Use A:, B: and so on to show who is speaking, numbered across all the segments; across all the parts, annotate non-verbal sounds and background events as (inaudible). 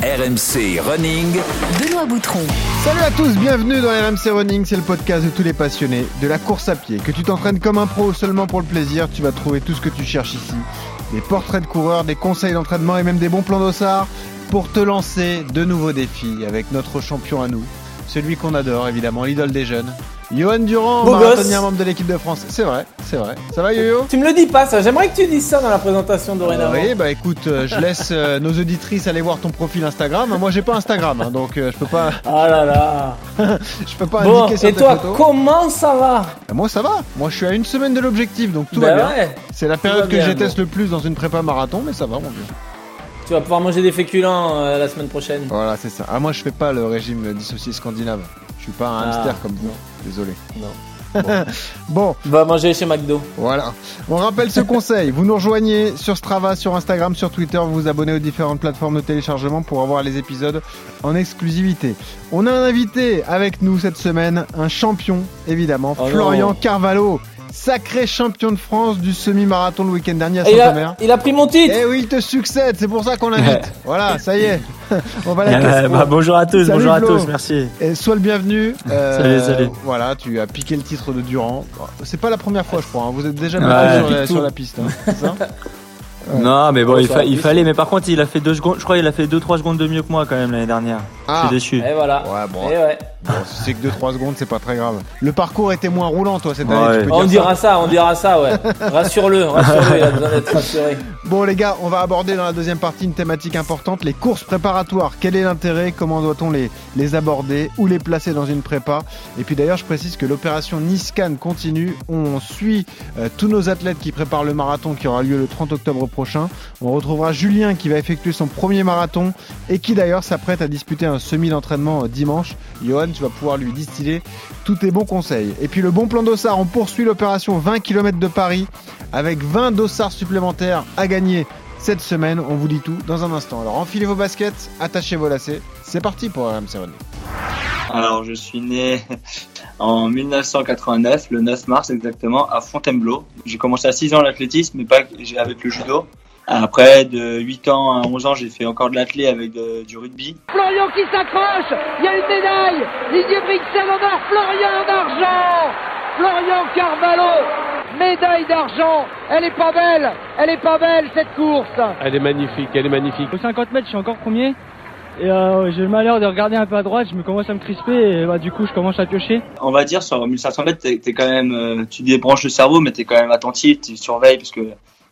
A: RMC Running.
B: Benoît Boutron.
C: Salut à tous, bienvenue dans RMC Running, c'est le podcast de tous les passionnés de la course à pied. Que tu t'entraînes comme un pro seulement pour le plaisir, tu vas trouver tout ce que tu cherches ici. Des portraits de coureurs, des conseils d'entraînement et même des bons plans d'ossard pour te lancer de nouveaux défis avec notre champion à nous. Celui qu'on adore évidemment, l'idole des jeunes. Johan Durand,
D: Beau
C: marathonien membre de l'équipe de France. C'est vrai, c'est vrai. Ça va Yo-Yo?
D: Tu me le dis pas ça, j'aimerais que tu dises ça dans la présentation dorénavant.
C: Oui, bah écoute, euh, je laisse euh, (laughs) nos auditrices aller voir ton profil Instagram. Moi, j'ai pas Instagram, hein, donc euh, je peux pas,
D: Ah là là. (laughs)
C: je peux pas
D: Bon,
C: indiquer sur
D: et toi,
C: photos.
D: comment ça va?
C: Bah, Moi, ça va. Moi, je suis à une semaine de l'objectif, donc tout
D: Ben
C: va bien.
D: ouais,
C: C'est la période que déteste le plus dans une prépa marathon, mais ça va, mon vieux.
D: tu vas pouvoir manger des féculents la semaine prochaine.
C: Voilà, c'est ça. Ah, moi, je fais pas le régime dissocié scandinave. Je suis pas un
D: Ah.
C: hamster comme vous. Désolé.
D: Non.
C: Bon, (laughs)
D: Va manger chez McDo.
C: voilà. On rappelle ce conseil. Vous nous rejoignez sur Strava, sur Instagram, sur Twitter. Vous vous abonnez aux différentes plateformes de téléchargement pour avoir les épisodes en exclusivité. On a un invité avec nous cette semaine, un champion, évidemment,
D: Oh
C: Florian
D: non.
C: Carvalho. Sacré champion de France du semi-marathon le week-end dernier à
D: il,
C: Saint-Omer.
D: a, il a pris mon titre
C: Eh oui, il te succède, c'est pour ça qu'on l'invite. (laughs) voilà, ça y est. (laughs) On va la
E: Euh,
C: casser.
E: bah, bonjour à tous,
C: Salut,
E: bonjour à tous, merci.
C: Et sois le bienvenu. (laughs) Euh,
E: Salut, salut.
C: Voilà, tu as piqué le titre de Durand. C'est pas la première fois, je crois. hein. Vous êtes déjà
E: Ouais.
C: sur, la, sur piste. hein. C'est ça (laughs) Ouais.
E: Non, mais bon, il, fa- fallait, mais par contre, il a fait deux secondes, je crois qu'il a fait 2-3 secondes de mieux que moi quand même l'année dernière. Je
C: Ah.
E: suis déçu.
D: Et voilà.
C: Ouais, bon.
D: Et ouais.
C: Bon, si c'est que 2-3 secondes, c'est pas très grave. Le parcours était moins roulant, toi, cette
E: Ouais.
C: année. tu peux
D: On
C: dire
D: dira ça, on dira ça, ouais. Rassure-le, rassure-le, il a besoin d'être rassuré. (laughs)
C: Bon, les gars, on va aborder dans la deuxième partie une thématique importante les courses préparatoires. Quel est l'intérêt? Comment doit-on les, les aborder? Où les placer dans une prépa? Et puis d'ailleurs, je précise que l'opération Niscan continue. On suit euh, tous nos athlètes qui préparent le marathon qui aura lieu le 30 octobre prochain. On retrouvera Julien qui va effectuer son premier marathon et qui d'ailleurs s'apprête à disputer un semi d'entraînement euh, dimanche. Johan, tu vas pouvoir lui distiller tous tes bons conseils. Et puis le bon plan d'Ossard, on poursuit l'opération 20 km de Paris avec 20 dossards supplémentaires à gagner cette semaine. On vous dit tout dans un instant. Alors enfilez vos baskets, attachez vos lacets. C'est parti pour RMC Running.
F: Alors, je suis né (laughs) en 1989, le 9 mars exactement, à Fontainebleau. J'ai commencé à 6 ans l'athlétisme, mais pas avec le judo. Après, de 8 ans à 11 ans, j'ai fait encore de l'athlé avec de- du rugby.
G: Florian qui s'accroche, il y a une médaille, Didier Brixel en or, Florian d'argent, Florian Carvalho, médaille d'argent, elle est pas belle, elle est pas belle cette course.
H: Elle est magnifique, elle est magnifique.
I: Au 50 mètres, je suis encore premier. Et euh, j'ai le malheur de regarder un peu à droite, je me commence à me crisper et bah, du coup je commence à piocher.
F: On va dire, sur 1500 mètres, t'es, t'es quand même, euh, tu débranches le cerveau, mais t'es quand même attentif, tu surveilles, parce que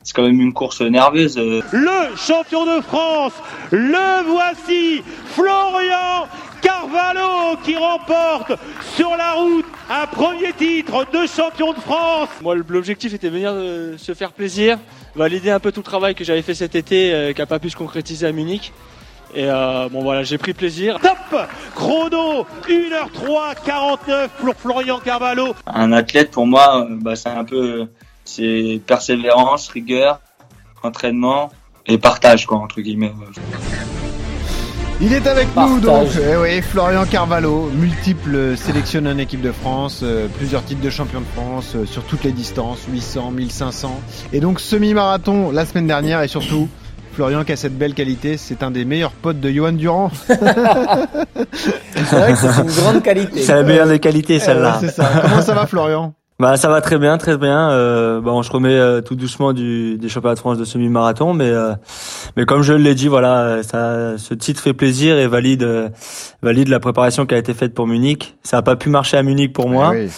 F: c'est quand même une course nerveuse. euh.
H: Le champion de France, le voici, Florian Carvalho qui remporte sur la route un premier titre de champion de France.
I: Moi l'objectif était de venir euh, se faire plaisir, valider un peu tout le travail que j'avais fait cet été euh, qui n'a pas pu se concrétiser à Munich. Et euh, bon voilà, j'ai pris plaisir.
H: Top chrono 1h03 49 pour Florian Carvalho.
F: Un athlète, pour moi, bah, c'est un peu, c'est persévérance, rigueur, entraînement et partage, quoi, entre guillemets.
C: Il est avec nous donc, eh oui, Florian Carvalho, multiple sélectionné en équipe de France, euh, plusieurs titres de champion de France euh, sur toutes les distances, 800, 1500, et donc semi-marathon la semaine dernière et surtout Florian qui a cette belle qualité, c'est un des meilleurs potes de Johan Durand. (laughs)
D: C'est vrai que c'est une grande qualité.
E: C'est la meilleure des qualités celle-là.
C: C'est ça. Comment ça va Florian?
E: Bah ça va très bien, très bien. Euh, bah, on se remet euh, tout doucement du, des championnats de France de semi-marathon, mais euh, mais comme je l'ai dit, voilà, euh, ça, ce titre fait plaisir et valide euh, valide la préparation qui a été faite pour Munich. Ça a pas pu marcher à Munich pour moi.
C: Oui.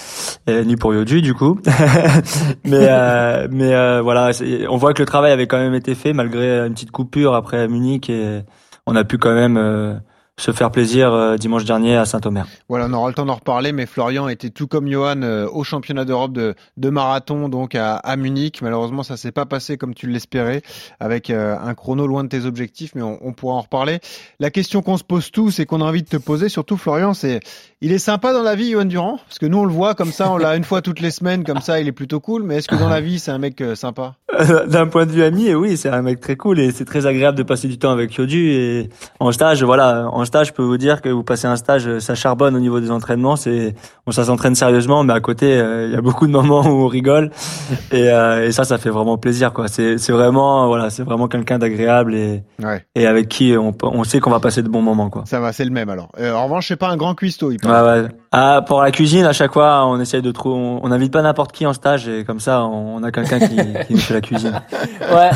E: Et ni pour Yodu du coup. (laughs) mais euh, mais euh, voilà, on voit que le travail avait quand même été fait malgré une petite coupure après Munich et on a pu quand même euh, se faire plaisir euh, dimanche dernier à Saint-Omer.
C: Voilà, on aura le temps d'en reparler, mais Florian était tout comme Johan euh, au championnat d'Europe de, de, marathon, donc à, à Munich. Malheureusement, ça s'est pas passé comme tu l'espérais, avec euh, un chrono loin de tes objectifs, mais on, on pourra en reparler. La question qu'on se pose tous et qu'on a envie de te poser, surtout Florian, c'est il est sympa dans la vie, Johan Durand? Parce que nous, on le voit comme ça, on l'a une fois toutes les semaines, comme ça, il est plutôt cool. Mais est-ce que dans la vie, c'est un mec sympa? (laughs)
E: D'un point de vue ami, oui, c'est un mec très cool et c'est très agréable de passer du temps avec Yodu. Et en stage, voilà, en stage, je peux vous dire que vous passez un stage, ça charbonne au niveau des entraînements. C'est, bon, ça s'entraîne sérieusement, mais à côté, euh, il y a beaucoup de moments où on rigole et, euh, et ça, ça fait vraiment plaisir, quoi. C'est, c'est vraiment, voilà, c'est vraiment quelqu'un d'agréable et
C: ouais.
E: et avec qui on, on sait qu'on va passer de bons moments, quoi.
C: Ça va, c'est le même alors. Euh, en revanche, c'est pas un grand cuistot. Il
E: ouais, ouais. Ah, pour la cuisine, à chaque fois, on essaye de trouver, on n'invite pas n'importe qui en stage et comme ça, on a quelqu'un qui, qui nous fait la cuisine.
D: Ouais,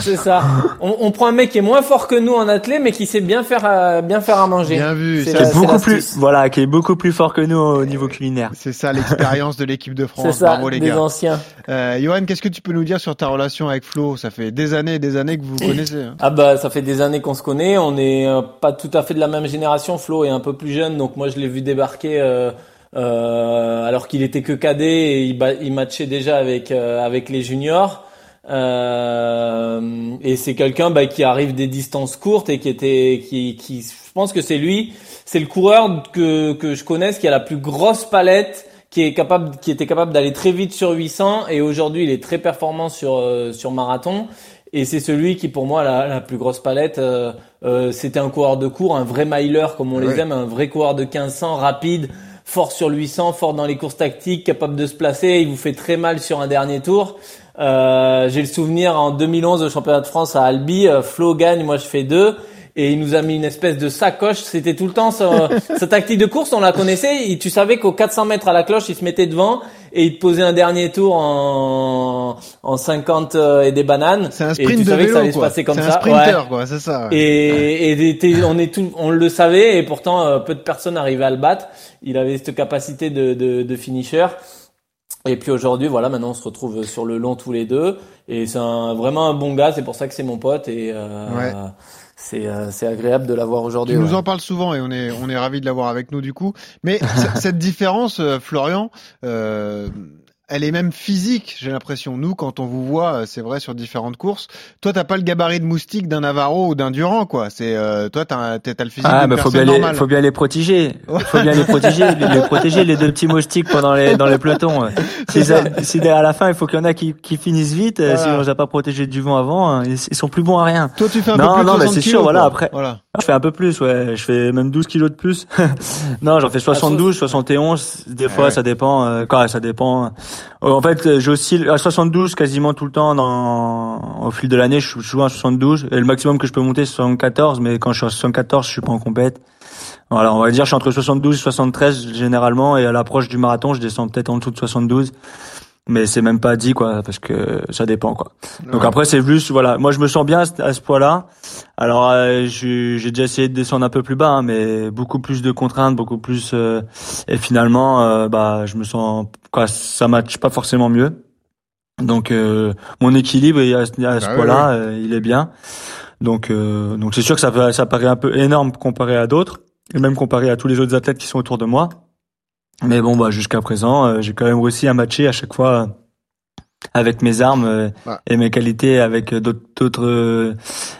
D: c'est ça. On, on, prend un mec qui est moins fort que nous en athlète, mais qui sait bien faire, euh, bien faire à manger.
C: Bien vu.
E: C'est la, beaucoup plus, voilà, qui est beaucoup plus fort que nous au niveau culinaire.
C: C'est ça l'expérience de l'équipe de (laughs) France.
D: C'est ça,
C: Bravo, les
D: des
C: gars.
D: anciens.
C: Euh, Johan, qu'est-ce que tu peux nous dire sur ta relation avec Flo? Ça fait des années et des années que vous vous connaissez. Hein.
D: Ah bah, ça fait des années qu'on se connaît. On est euh, pas tout à fait de la même génération. Flo est un peu plus jeune, donc moi je l'ai vu débarquer. Euh, euh, alors qu'il était que cadet et il, il matchait déjà avec euh, avec les juniors. Euh, et c'est quelqu'un bah, qui arrive des distances courtes et qui était, qui, qui, je pense que c'est lui, c'est le coureur que que je connaisse qui a la plus grosse palette, qui est capable, qui était capable d'aller très vite sur 800 et aujourd'hui il est très performant sur euh, sur marathon. Et c'est celui qui, pour moi, la, la plus grosse palette. Euh, euh, C'était un coureur de cours, un vrai miler comme on
C: Ouais.
D: les aime, un vrai coureur de 1500, rapide, fort sur 800, fort dans les courses tactiques, capable de se placer. Il vous fait très mal sur un dernier tour. Euh, J'ai le souvenir en 2011 au championnat de France à Albi, euh, Flo gagne, moi je fais deux. Et il nous a mis une espèce de sacoche. C'était tout le temps sa, (laughs) sa tactique de course. On la connaissait. Et tu savais qu'aux 400 mètres à la cloche, il se mettait devant et il te posait un dernier tour en, en 50 euh, et des bananes.
C: C'est un
D: et
C: sprint
D: tu
C: de
D: savais que ça allait se passer comme
C: C'est
D: ça.
C: un sprinter,
D: Ouais.
C: quoi. C'est ça. ouais.
D: Et, et on est tout, on le savait et pourtant euh, peu de personnes arrivaient à le battre. Il avait cette capacité de, de, de finisher. Et puis aujourd'hui, voilà, maintenant on se retrouve sur le long tous les deux. Et c'est vraiment un bon gars. C'est pour ça que c'est mon pote et euh,
C: Ouais.
D: C'est euh, c'est agréable de l'avoir aujourd'hui.
C: Tu
D: ouais.
C: nous en parles souvent et on est on est ravi de l'avoir avec nous du coup. Mais (laughs) cette différence, euh, Florian, euh, elle est même physique, j'ai l'impression. Nous, quand on vous voit, euh, c'est vrai sur différentes courses. Toi, t'as pas le gabarit de moustique d'un Navarro ou d'un Durand, quoi. C'est euh, toi, t'as t'as t'as le physique
E: Ah, bah faut bien les, faut bien les protéger. Faut bien les protéger, les, les protéger les deux petits moustiques pendant les dans les pelotons. (laughs) Si, si à la fin il faut qu'il y en a qui, qui finissent vite, euh,
C: Voilà.
E: si on les a pas protégés du vent avant, hein, ils, ils sont plus bons à rien.
C: Toi, tu fais un
E: Non,
C: peu plus
E: non,
C: de
E: mais
C: 60
E: c'est
C: kilos,
E: sûr, voilà, après-
C: Voilà.
E: Je fais un peu plus, ouais. Je fais même 12 kilos de plus. (laughs) non, j'en fais 72, 71. Des fois,
C: ouais.
E: ça dépend. Euh, quoi, ça dépend. Euh, En fait, j'oscille à 72 quasiment tout le temps. Dans, au fil de l'année, je suis souvent à 72. Et le maximum que je peux monter, c'est 74. Mais quand je suis à 74, je suis pas en compète. Voilà, on va dire, je suis entre 72 et 73 généralement. Et à l'approche du marathon, je descends peut-être en dessous de 72. Mais c'est même pas dit, quoi, parce que ça dépend, quoi. Donc
C: Ouais.
E: après, c'est plus, voilà. Moi, je me sens bien à ce- poids-là. Alors, euh, j'ai déjà essayé de descendre un peu plus bas, hein, mais beaucoup plus de contraintes, beaucoup plus. euh, et finalement, euh, bah, je me sens, quoi, ça matche pas forcément mieux. Donc, euh, mon équilibre à, ce- à ce
C: Bah
E: poids-là, euh, il est bien. Donc, euh, donc c'est sûr que ça, ça paraît un peu énorme comparé à d'autres, et même comparé à tous les autres athlètes qui sont autour de moi. Mais bon, bah, jusqu'à présent, euh, j'ai quand même réussi à matcher à chaque fois euh, avec mes armes euh,
C: Ouais.
E: et mes qualités avec d'autres d'autres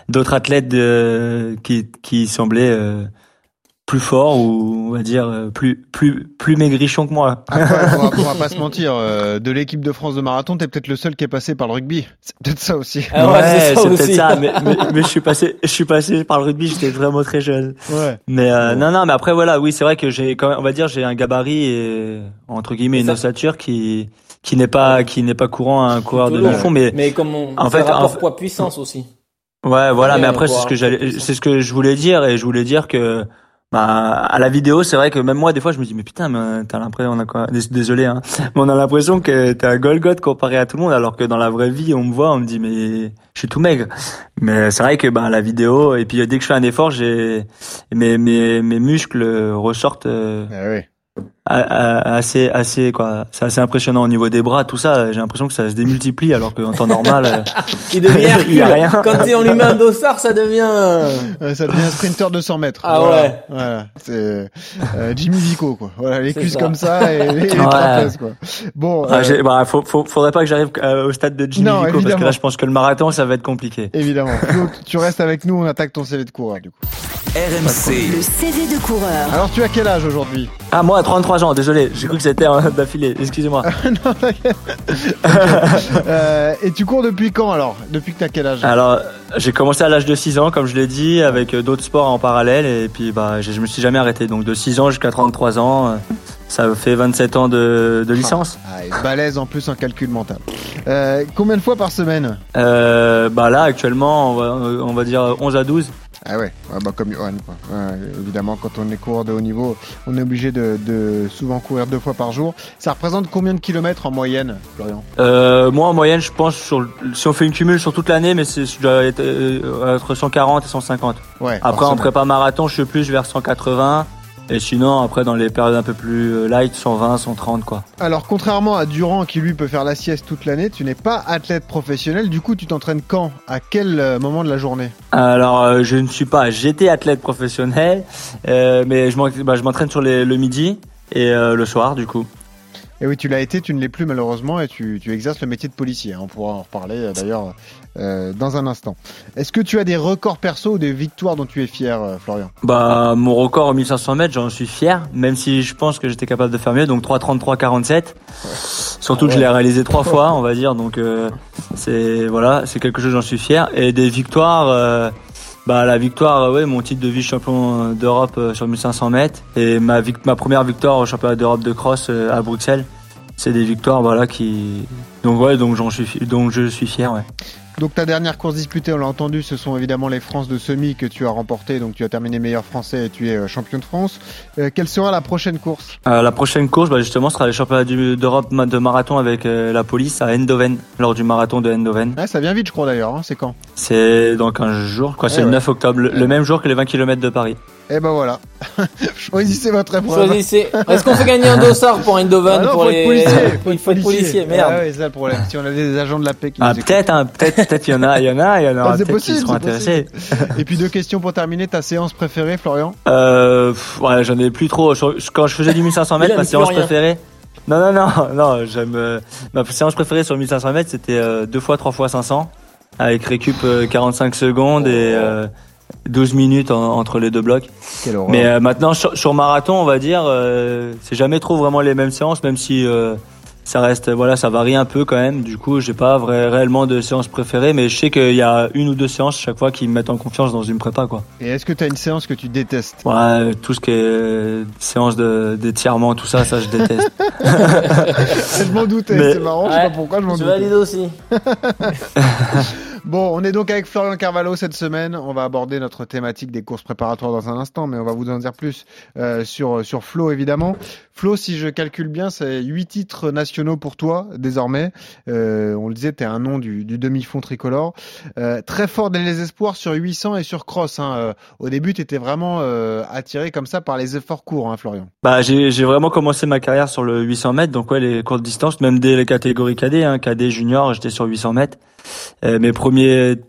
E: d'autres athlètes qui qui semblaient euh, plus forts ou on va dire euh, plus plus plus maigrichons que moi.
C: Après, on, va, on va pas (laughs) se mentir. euh, de l'équipe de France de marathon, t'es peut-être le seul qui est passé par le rugby. C'est peut-être ça aussi.
D: Ah ouais, c'est
E: peut-être ça. (laughs) Mais, mais, mais je suis passé je suis passé par le rugby. J'étais vraiment très jeune.
C: Ouais.
E: Mais euh, non, non, mais après voilà, oui, c'est vrai que j'ai quand même, on va dire, j'ai un gabarit et entre guillemets une ossature qui qui n'est pas qui n'est pas courant à un coureur de
D: long.
E: mais
D: Mais comme on,
E: En fait,
D: rapport
E: en
D: poids puissance aussi.
E: ouais, voilà. Mais
D: on
E: après, c'est ce que j'allais, c'est ce que je voulais dire et je voulais dire que. Bah, à la vidéo, c'est vrai que même moi, des fois, je me dis, mais putain, mais t'as l'impression, on a quoi, dés- désolé, hein, mais on a l'impression que t'es un Golgoth comparé à tout le monde, alors que dans la vraie vie, on me voit, on me dit, mais je suis tout maigre. Mais c'est vrai que, bah, la vidéo, et puis dès que je fais un effort, j'ai, mes, mes, mes muscles ressortent, euh,
C: Ah oui.
E: Assez assez quoi. C'est assez impressionnant au niveau des bras tout ça. J'ai l'impression que ça se démultiplie alors qu'en temps normal euh, (laughs)
D: il devient (laughs)
E: il y a rien.
D: Quand on lui met un dossard ça devient
C: ça devient un sprinter de 100 mètres.
D: Ah ouais.
C: Voilà. C'est euh, Jimmy Vico quoi. Voilà les cuisses comme ça et les, trapèzes quoi. Bon
E: ah, euh... bah, faut, faut, faudrait pas que j'arrive euh, au stade de Jimmy Vico évidemment. parce que là je pense que le marathon ça va être compliqué.
C: Évidemment. Tu restes avec nous on attaque ton CV de coureur du coup.
B: RMC le CV de coureur.
C: Alors tu as quel âge aujourd'hui?
E: Ah moi à 33 désolé j'ai cru que c'était (laughs) d'affilée excusez-moi (laughs)
C: non (laughs) euh, et tu cours depuis quand alors? Depuis que tu as quel âge?
E: Alors j'ai commencé à l'âge de 6 ans comme je l'ai dit avec d'autres sports en parallèle et puis bah je me suis jamais arrêté donc de 6 ans jusqu'à 33 ans ça fait 27 ans de, de licence.
C: Ah, et balèze en plus en calcul mental. Euh, combien de fois par semaine?
E: Euh, Bah là actuellement on va, on va dire 11 à 12.
C: Ah ouais, ouais bah comme Johan. Quoi. Ouais, évidemment, quand on est coureur de haut niveau, on est obligé de, de, souvent courir deux fois par jour. Ça représente combien de kilomètres en moyenne, Florian?
E: Euh, Moi, en moyenne, je pense, sur, si on fait une cumule sur toute l'année, mais c'est euh, entre 140 et 150.
C: Ouais,
E: Après, en prépa marathon, je suis plus vers 180. Et sinon, après, dans les périodes un peu plus light, 120, 130, quoi.
C: Alors, contrairement à Durand, qui lui peut faire la sieste toute l'année, tu n'es pas athlète professionnel. Du coup, tu t'entraînes quand? À quel moment de la journée?
E: Alors, euh, je ne suis pas. J'étais athlète professionnel, euh, mais je m'entraîne sur les, le midi et euh, le soir, du coup.
C: Et oui, tu l'as été, tu ne l'es plus malheureusement, et tu, tu, exerces le métier de policier. On pourra en reparler d'ailleurs euh, dans un instant. Est-ce que tu as des records perso ou des victoires dont tu es fier, euh, Florian?
E: Bah, mon record en 1500 mètres, j'en suis fier, même si je pense que j'étais capable de faire mieux. Donc 3,33, 47. Surtout que je l'ai réalisé trois (laughs) fois, on va dire. Donc euh, c'est voilà, c'est quelque chose j'en suis fier. Et des victoires. Bah la victoire, ouais, mon titre de vice-champion d'Europe sur 1500 mètres et ma, ma première victoire au championnat d'Europe de cross à Bruxelles. C'est des victoires, voilà, qui donc ouais, donc suis, donc je suis fier, ouais.
C: Donc ta dernière course disputée, on l'a entendu, ce sont évidemment les France de semi que tu as remporté. Donc tu as terminé meilleur français et tu es champion de France. Euh, quelle sera la prochaine course?
E: Euh, La prochaine course, bah, justement, sera les championnats d'Europe de marathon avec euh, la police à Eindhoven, lors du marathon de Eindhoven.
C: Ouais, ça vient vite, je crois d'ailleurs. Hein. C'est quand?
E: C'est dans 15 jours, quoi. C'est le 9 octobre, le, le même jour que les 20 km de Paris.
C: Et ben voilà. (laughs) Choisissez votre épreuve.
D: Choisissez. Est-ce qu'on fait gagner un dossard pour Eindhoven
C: ah non,
D: pour
C: faut
D: les (laughs)
C: être policier.
D: Il faut être policier, merde.
C: Ah ouais, c'est ça le problème. Si on avait des agents de la paix qui
E: Ah
C: nous
E: peut-être, hein, peut-être, peut-être il y en a, il y en a, il y en aura
C: Ah, c'est
E: peut-être qui
C: possible,
E: seront intéressés.
C: Et puis deux questions pour terminer. Ta séance préférée, Florian
E: Euh, pff, ouais, j'en ai plus trop. Quand je faisais du 1500
D: Il
E: mètres, ma séance
D: rien.
E: préférée. Non, non, non, (laughs) non, j'aime. euh, ma séance préférée sur 1500 mètres, c'était euh, deux fois, trois fois 500, avec récup euh, 45 secondes et euh, 12 minutes en- entre les deux blocs.
C: Quelle horreur.
E: Mais euh, maintenant, sur, sur marathon, on va dire, euh, c'est jamais trop vraiment les mêmes séances, même si euh, ça reste, voilà, ça varie un peu quand même. Du coup, j'ai pas vrai, réellement de séance préférée, mais je sais qu'il y a une ou deux séances chaque fois qui me mettent en confiance dans une prépa, quoi.
C: Et est-ce que tu as une séance que tu détestes?
E: Ouais, tout ce qui est euh, séance de d'étirement, tout ça, ça je déteste. (laughs)
C: Je m'en doutais. C'est marrant. Je sais
D: Ouais,
C: pas pourquoi je m'en
D: Je
C: doutais.
D: valide aussi. (laughs)
C: Bon, on est donc avec Florian Carvalho cette semaine. On va aborder notre thématique des courses préparatoires dans un instant, mais on va vous en dire plus euh, sur sur Flo évidemment. Flo, si je calcule bien, c'est huit titres nationaux pour toi désormais. Euh, on le disait, tu es un nom du, du demi-fond tricolore. Euh, très fort dans les espoirs sur 800 et sur cross. Hein. Euh, au début, tu étais vraiment euh, attiré comme ça par les efforts courts, hein, Florian.
E: Bah, j'ai vraiment commencé ma carrière sur le 800 mètres, donc ouais, les courtes distances, même dès les catégories cadet, hein, cadet junior, j'étais sur 800 mètres. Euh, mes premiers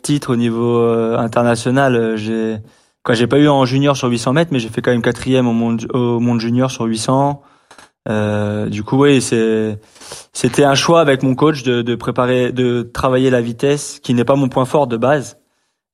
E: titres au niveau euh, international, euh, j'ai quoi, j'ai pas eu en junior sur 800 mètres, mais j'ai fait quand même quatrième au monde au monde junior sur 800. Euh, du coup, oui, c'est c'était un choix avec mon coach de, de préparer, de travailler la vitesse, qui n'est pas mon point fort de base.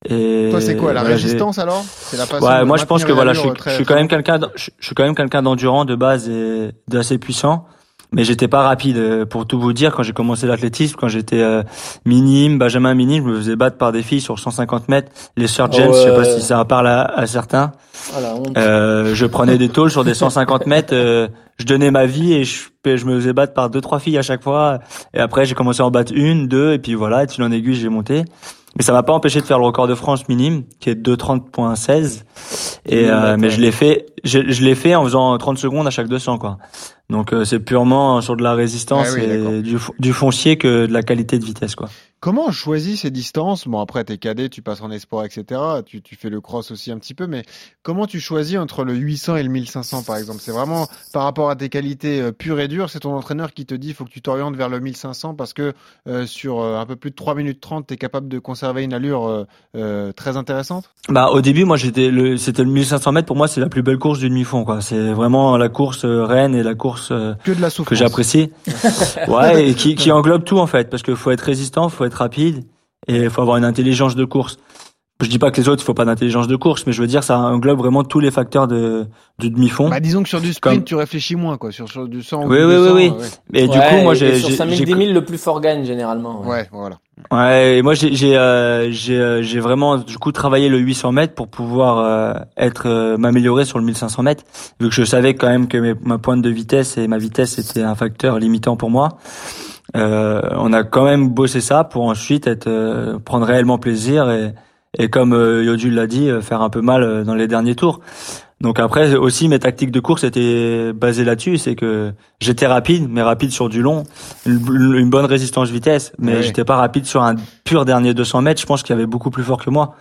E: Et
C: Toi, c'est quoi la
E: voilà,
C: résistance alors? La
E: Ouais, moi je pense que voilà, je, suis- je quand même quelqu'un, je, je suis quand même quelqu'un d'endurant de base et d'assez puissant, mais j'étais pas rapide. Euh, Pour tout vous dire, quand j'ai commencé l'athlétisme, quand j'étais euh, minime, Benjamin minime, je me faisais battre par des filles sur 150 mètres. Les sœurs James, je sais pas
D: Ouais.
E: si ça parle à, à certains.
D: Ah.
E: Euh, je prenais des tôles sur des 150 mètres, euh, je donnais ma vie et je, je me faisais battre par deux trois filles à chaque fois. Et après j'ai commencé à en battre une, deux et puis voilà, et fil en aiguille j'ai monté. Mais ça m'a pas empêché de faire le record de France minime qui est de 2:30.16 et
D: Mmh,
E: euh, mais je l'ai fait je, je l'ai fait en faisant 30 secondes à chaque 200 quoi. Donc euh, c'est purement sur de la résistance
C: Ah oui,
E: et du, du foncier que de la qualité de vitesse quoi.
C: Comment on choisit ces distances? Bon, après, t'es cadet, tu passes en espoir, etc. Tu, tu fais le cross aussi un petit peu, mais comment tu choisis entre le 800 et le 1500, par exemple? C'est vraiment par rapport à tes qualités euh, pures et dures, c'est ton entraîneur qui te dit il faut que tu t'orientes vers le 1500 parce que euh, sur euh, un peu plus de 3 minutes 30, tu es capable de conserver une allure très intéressante?
E: Bah, au début, moi, j'étais le, c'était le 1500 mètres. Pour moi, c'est la plus belle course du demi-fond, quoi. C'est vraiment la course reine et la course
C: que,
E: j'apprécie. (laughs) ouais, et qui, qui englobe tout, en fait, parce qu'il faut être résistant, faut être rapide et il faut avoir une intelligence de course. Je dis pas que les autres, il faut pas d'intelligence de course, mais je veux dire, ça englobe vraiment tous les facteurs de, du demi-fond.
C: Bah, disons que sur du sprint, tu réfléchis moins, quoi. Sur, sur du 100
E: oui,
C: ou
E: oui,
C: 200,
E: oui, oui. Et du coup, moi, j'ai,
D: sur 5000, 10 000, le plus fort gagne, généralement.
C: Ouais, ouais voilà.
E: Ouais, et moi, j'ai, j'ai, euh, j'ai, euh, j'ai vraiment, du coup, travaillé le 800 mètres pour pouvoir euh, être, euh, m'améliorer sur le 1500 mètres, vu que je savais quand même que mes, ma pointe de vitesse et ma vitesse était un facteur limitant pour moi. Euh, on a quand même bossé ça pour ensuite être euh, prendre réellement plaisir et, et comme euh, Yodul l'a dit, euh, faire un peu mal dans les derniers tours. Donc après aussi mes tactiques de course étaient basées là-dessus, c'est que j'étais rapide, mais rapide sur du long, une, une bonne résistance vitesse, mais
C: Oui.
E: j'étais pas rapide sur un pur dernier 200 mètres. Je pense qu'il y avait beaucoup plus fort que moi.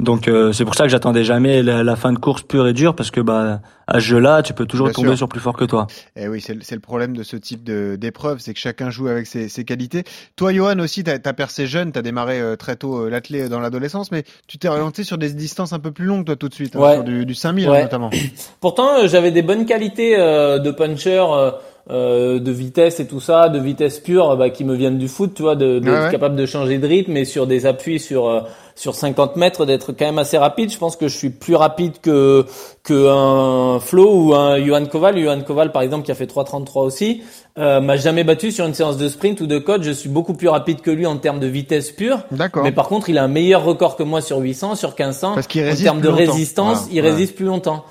E: Donc euh, c'est pour ça que j'attendais jamais la, la fin de course pure et dure parce que bah à ce jeu-là, tu peux toujours
C: Bien
E: tomber
C: sûr.
E: sur plus fort que toi.
C: Et oui, c'est le- c'est le problème de ce type de- d'épreuve, c'est que chacun joue avec ses, ses qualités. Toi, Johan, aussi, tu as, percé jeune, tu as démarré euh, très tôt euh, l'athlé dans l'adolescence, mais tu t'es orienté sur des distances un peu plus longues, toi, tout de suite, hein,
D: Ouais.
C: sur du, du 5000 hein,
D: Ouais.
C: notamment. (clears throat)
D: Pourtant, euh, j'avais des bonnes qualités euh, de puncher, euh, de vitesse et tout ça, de vitesse pure, bah, qui me viennent du foot, tu vois, de, de
C: ouais.
D: capable de changer de rythme et sur des appuis sur euh, sur 50 mètres, d'être quand même assez rapide. Je pense que je suis plus rapide que que un Flo ou un Johan Koval. Johan Koval, par exemple, qui a fait 3,33 aussi, euh, m'a jamais battu sur une séance de sprint ou de cote. Je suis beaucoup plus rapide que lui en termes de vitesse pure.
C: D'accord.
D: Mais par contre, il a un meilleur record que moi sur 800, sur 1500.
C: Parce qu'il
D: en
C: résiste
D: termes de
C: longtemps.
D: résistance, il
C: Ouais.
D: résiste plus longtemps.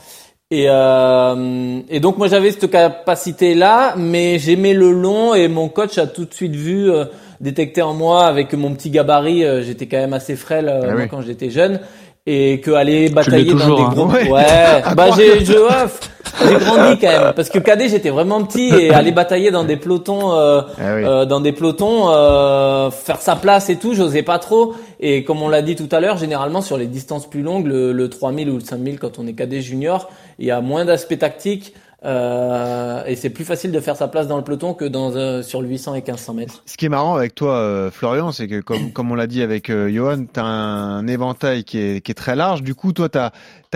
D: Et, euh, et donc moi j'avais cette capacité là, mais j'aimais le long et mon coach a tout de suite vu, euh, détecté en moi avec mon petit gabarit, euh, j'étais quand même assez frêle euh,
C: Ah oui.
D: quand j'étais jeune et que aller batailler dans des
E: hein.
D: groupes,
C: Ouais. (laughs)
D: ouais, (laughs) bah j'ai je, j'ai grandi quand même parce que cadet j'étais vraiment petit et (laughs) aller batailler dans des pelotons. Euh,
C: Ah oui.
D: euh, dans des pelotons, euh, faire sa place et tout, j'osais pas trop. Et comme on l'a dit tout à l'heure, généralement sur les distances plus longues, le, le 3000 ou le 5000 quand on est cadet junior, il y a moins d'aspects tactiques euh, et c'est plus facile de faire sa place dans le peloton que dans euh, sur le 800 et 1500 mètres.
C: Ce qui est marrant avec toi, euh, Florian, c'est que comme, comme on l'a dit avec euh, Johan, tu as un éventail qui est, qui est très large. Du coup, toi, tu as,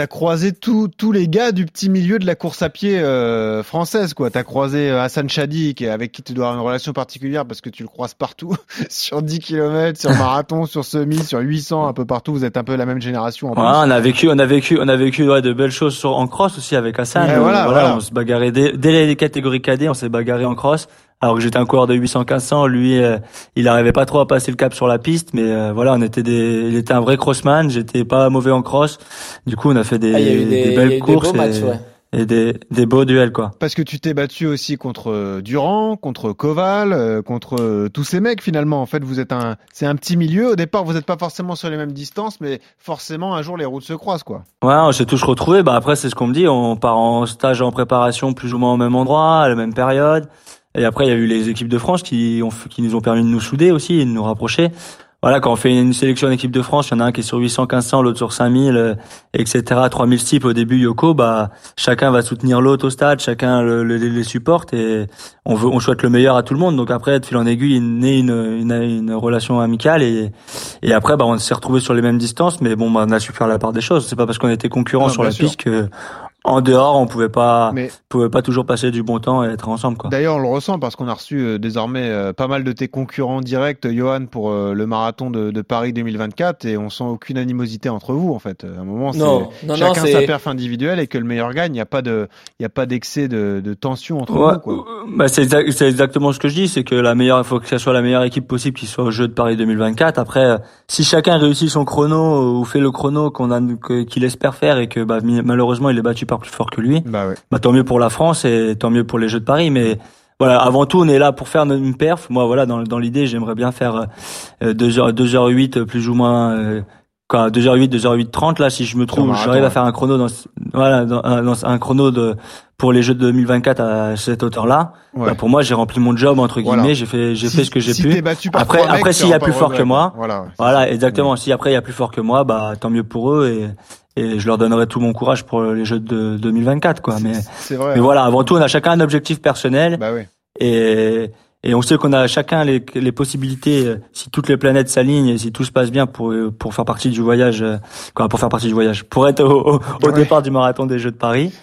C: croisé tous tous les gars du petit milieu de la course à pied euh, française. Tu as croisé euh, Hassan Chadi, qui, avec qui tu dois avoir une relation particulière parce que tu le croises partout, (laughs) sur 10 km, sur marathon, (laughs) sur semi, sur 800, un peu partout. Vous êtes un peu la même génération. En
E: on a vécu, on a vécu, on a vécu ouais, de belles choses sur, en cross aussi avec Hassan.
C: Voilà, voilà.
E: on se bagarrait dès, dès les catégories cadets, on s'est bagarré en cross. Alors que j'étais un coureur de 800-1500, lui, euh, il arrivait pas trop à passer le cap sur la piste, mais euh, voilà, on était des, il était un vrai crossman. J'étais pas mauvais en cross. Du coup, on a fait des,
D: Ah, des,
E: des belles
D: des
E: courses
D: matchs,
E: et,
D: ouais.
E: et des, des beaux duels quoi.
C: Parce que tu t'es battu aussi contre euh, Durand, contre Koval, euh, contre tous ces mecs finalement. En fait, vous êtes un, c'est un petit milieu. Au départ, vous n'êtes pas forcément sur les mêmes distances, mais forcément un jour les routes se croisent, quoi.
E: Ouais, on s'est tous retrouvés. Bah après, c'est ce qu'on me dit. On part en stage en préparation plus ou moins au même endroit, à la même période. Et après, il y a eu les équipes de France qui ont qui nous ont permis de nous souder aussi et de nous rapprocher. Voilà, quand on fait une sélection d'équipe de France, il y en a un qui est sur 800, 1500, l'autre sur 5000, euh, etc. 3000 types au début, Yoko, bah chacun va soutenir l'autre au stade, chacun le- le- les supporte et on veut, on souhaite le meilleur à tout le monde. Donc après, de fil en aiguille, il naît une, une, une relation amicale et et après, bah on s'est retrouvés sur les mêmes distances, mais bon, bah, on a su faire la part des choses. C'est pas parce qu'on était concurrents
C: Non,
E: sur la
C: sûr.
E: piste que en dehors, on pouvait pas,
C: Mais
E: pouvait pas toujours passer du bon temps et être ensemble, quoi.
C: d'ailleurs, on le ressent parce qu'on a reçu euh, désormais euh, pas mal de tes concurrents directs, Johan, pour euh, le marathon de, de Paris 2024, et on sent aucune animosité entre vous, en fait. À un moment, c'est
D: Non, non, non,
C: chacun sa
D: c'est
C: perf individuelle et que le meilleur gagne. Il n'y a pas de, il y a pas d'excès de, de tension entre
E: Ouais,
C: vous, quoi.
E: euh, bah c'est exact- c'est exactement ce que je dis, c'est que la meilleure, il faut que ça soit la meilleure équipe possible qui soit au jeu de Paris 2024. Après, euh, si chacun réussit son chrono ou fait le chrono qu'on a, que- qu'il espère faire et que bah, malheureusement il est battu par plus fort que lui,
C: Bah ouais.
E: bah tant mieux pour la France et tant mieux pour les Jeux de Paris. Mais voilà, avant tout, on est là pour faire une perf. Moi, voilà, dans, dans l'idée, j'aimerais bien faire euh, 2h, 2h08 plus ou moins euh, quoi 2h08 2h08 30 là si je me trouve j'arrive à faire un chrono dans voilà dans, dans, un chrono de pour les jeux de 2024 à cette hauteur là bah, pour moi j'ai rempli mon job entre guillemets j'ai fait j'ai fait ce que j'ai
C: si
E: pu. après après s'il y a plus fort que moi
C: voilà,
E: voilà exactement. Si après il y a plus fort que moi bah tant mieux pour eux et et je leur donnerai tout mon courage pour les jeux de 2024 quoi mais
C: vrai,
E: mais voilà avant tout on a chacun un objectif personnel
C: bah oui.
E: et et on sait qu'on a chacun les, les possibilités, euh, si toutes les planètes s'alignent et si tout se passe bien pour euh, pour faire partie du voyage, euh, quoi, pour faire partie du voyage, pour être au, au, départ du marathon des Jeux de Paris.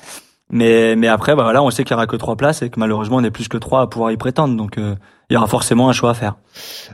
E: Mais mais après, bah voilà, on sait qu'il y aura que trois places et que malheureusement on est plus que trois à pouvoir y prétendre. Donc il y aura forcément un choix à faire.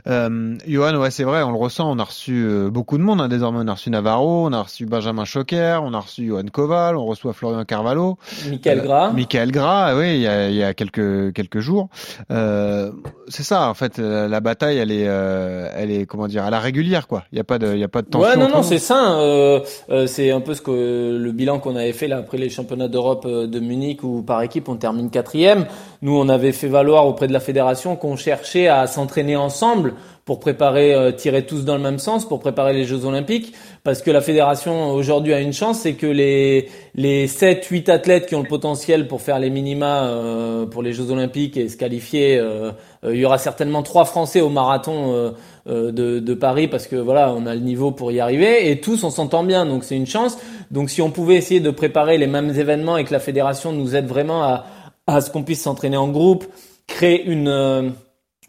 C: Euh, Johan, ouais, c'est vrai, on le ressent. On a reçu euh, beaucoup de monde. Hein, désormais, on a reçu Navarro, on a reçu Benjamin Choquer, on a reçu Johan Koval, on reçoit Florian Carvalho,
D: Michael Gras.
C: Euh, Michael Gras, oui, il y a, il y a quelques quelques jours. Euh, c'est ça, en fait, la, la, bataille, elle est, euh, elle est, comment dire, à la régulière, quoi. Il n'y a pas de, il y a pas de tension.
D: Ouais, non, non, c'est ça. Euh, c'est un peu ce que le bilan qu'on avait fait là après les championnats d'Europe de Munich où par équipe on termine quatrième. Nous, on avait fait valoir auprès de la fédération qu'on chercher à s'entraîner ensemble pour préparer, euh, tirer tous dans le même sens, pour préparer les Jeux Olympiques, parce que la fédération aujourd'hui a une chance, c'est que les les 7 8 athlètes qui ont le potentiel pour faire les minima euh, pour les Jeux Olympiques et se qualifier, euh, il y aura certainement trois Français au marathon de, de Paris parce que voilà, on a le niveau pour y arriver et tous on s'entend bien, donc c'est une chance. Donc si on pouvait essayer de préparer les mêmes événements et que la fédération nous aide vraiment à à ce qu'on puisse s'entraîner en groupe, créer une euh,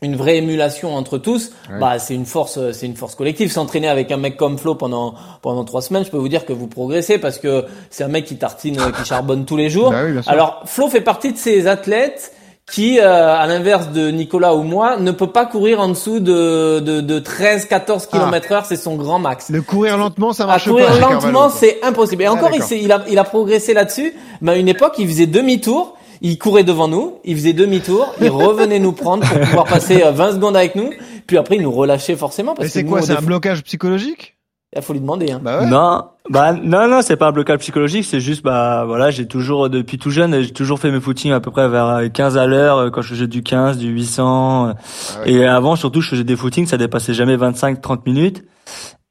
D: une vraie émulation entre tous, bah c'est une force, c'est une force collective. S'entraîner avec un mec comme Flo pendant pendant trois semaines, je peux vous dire que vous progressez parce que c'est un mec qui tartine, qui charbonne tous les jours.
C: Bah oui,
D: Alors Flo fait partie de ces athlètes qui, euh, à l'inverse de Nicolas ou moi, ne peut pas courir en dessous de, de, de 13-14 km heure, c'est son grand max.
C: Le courir lentement, ça marche
D: à courir lentement, c'est impossible. Et ah, encore, il, il, a, il a progressé là-dessus, mais à une époque, il faisait demi-tour, il courait devant nous, il faisait demi-tour, il revenait nous prendre pour pouvoir passer 20 euh, secondes avec nous, puis après il nous relâchait forcément.
C: Parce c'est quoi, c'est un blocage psychologique?
D: Il faut lui demander. Hein.
E: Bah ouais. Non, bah non, non, c'est pas un blocage psychologique, c'est juste bah voilà, j'ai toujours depuis tout jeune, j'ai toujours fait mes footings à peu près vers 15 à l'heure euh, quand je faisais du 15, du 800 euh, ah et avant surtout je faisais des footings, ça dépassait jamais 25-30 minutes.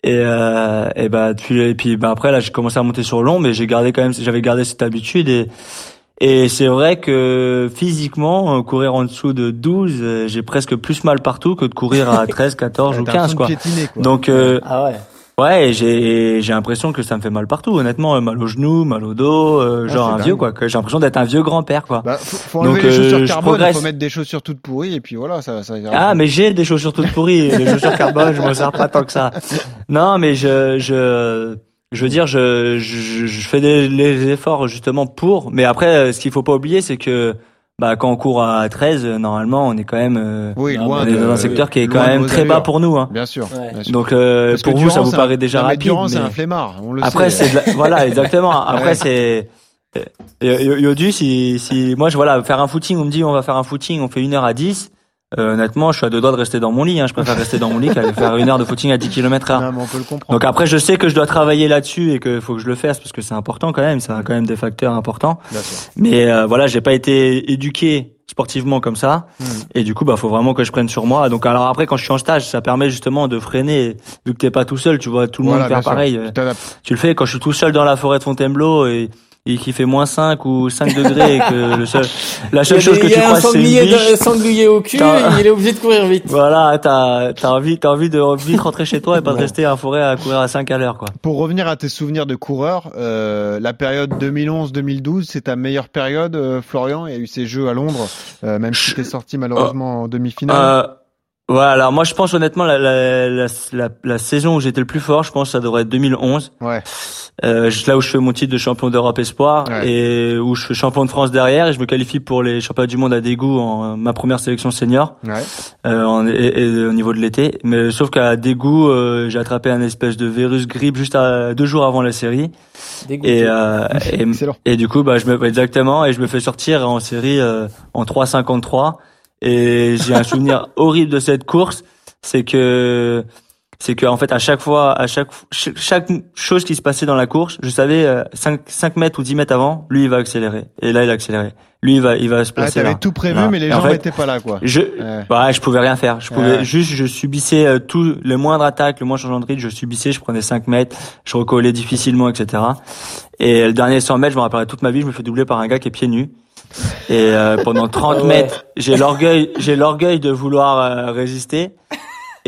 E: Et, euh, et bah puis et puis bah après là j'ai commencé à monter sur long mais j'ai gardé quand même j'avais gardé cette habitude et et c'est vrai que physiquement, euh, courir en dessous de 12, euh, j'ai presque plus mal partout que de courir à (laughs) 13, 14 ou 15 quoi.
C: quoi.
E: Donc euh,
D: ah ouais.
E: Ouais, j'ai j'ai l'impression que ça me fait mal partout, honnêtement, mal au genou, mal au dos, euh, ah, genre un vieux quoi. J'ai l'impression d'être un vieux grand-père quoi.
C: Bah, faut, faut enlever les chaussures carbone, il faut mettre des chaussures toutes pourries et puis voilà, ça ça
E: Ah, mais j'ai des chaussures toutes pourries, les chaussures carbone, je m'en sers pas tant que ça. Non, mais je je je veux dire, je, je, je fais des les efforts justement pour, mais après, euh, ce qu'il faut pas oublier, c'est que bah, quand on court à 13, euh, normalement, on est quand même euh,
C: oui, loin
E: on est dans un secteur qui est quand même très bas pour nous. Hein.
C: Bien sûr.
E: Donc pour vous, ça vous paraît déjà rapide.
C: Mais... c'est un flemmard. On le
E: après, c'est voilà, exactement. (laughs) Après, c'est Yodu, si, si moi je voilà faire un footing, on me dit on va faire un footing, on fait une heure à 10 euh, honnêtement, je suis à deux doigts de rester dans mon lit. Hein. Je préfère rester dans mon lit qu'aller faire une heure de footing à 10 km heure.
C: on peut le comprendre.
E: Donc après, je sais que je dois travailler là-dessus et qu'il faut que je le fasse parce que c'est important quand même. Ça a quand même des facteurs importants. Mais euh, voilà, j'ai pas été éduqué sportivement comme ça hmm. et du coup bah faut vraiment que je prenne sur moi donc alors après quand je suis en stage ça permet justement de freiner vu que t'es pas tout seul tu vois tout le monde faire pareil tu le fais quand je suis tout seul dans la forêt de Fontainebleau et et qui fait moins 5 ou 5 degrés et que (laughs) le seul, la seule chose que tu crois c'est une biche.
D: sanglier au cul, il est obligé de courir vite. (laughs)
E: Voilà, t'as as envie t'as envie de vite rentrer chez toi et pas de rester à la forêt à courir à 5 à l'heure quoi.
C: Pour revenir à tes souvenirs de coureur, euh, la période 2011-2012, c'est ta meilleure période euh, Florian, il y a eu ces jeux à Londres euh, même si t'es sorti malheureusement en demi-finale.
E: Ouais, alors moi je pense honnêtement la, la, la, la, saison où j'étais le plus fort, je pense que ça devrait être 2011.
C: Ouais.
E: Euh, là où je fais mon titre de champion d'Europe espoir et où je fais champion de France derrière et je me qualifie pour les championnats du monde à Dégout en ma première sélection senior
C: ouais.
E: euh, en, et, au niveau de l'été. Mais sauf qu'à Dégout, euh, j'ai attrapé un espèce de virus grippe juste à, deux jours avant la série. Et, euh, et, (laughs) et, du coup, bah je me exactement et je me fais sortir en série euh, en 3,53 et j'ai un souvenir (laughs) horrible de cette course, c'est que c'est que en fait à chaque fois, à chaque chaque chose qui se passait dans la course, je savais 5, 5 mètres ou 10 mètres avant, lui il va accélérer. Et là il a accéléré. Lui il va il va se
C: Ah,
E: placer
C: t'avais
E: là.
C: tout prévu,
E: Là.
C: mais les
E: Et en
C: gens
E: fait,
C: n'étaient pas là, quoi.
E: Je
C: Ouais.
E: ouais, je pouvais rien faire. Je pouvais
C: Ouais.
E: juste je subissais euh, tout le moindre attaque, le moindre changement de rythme, je subissais, je prenais 5 mètres, je recollais difficilement, etc. Et le dernier 100 mètres, je me rappellerai toute ma vie, je me fais doubler par un gars qui est pieds nus. Et euh, pendant 30
D: Ah (laughs) ouais.
E: mètres, j'ai l'orgueil, j'ai l'orgueil de vouloir euh, résister.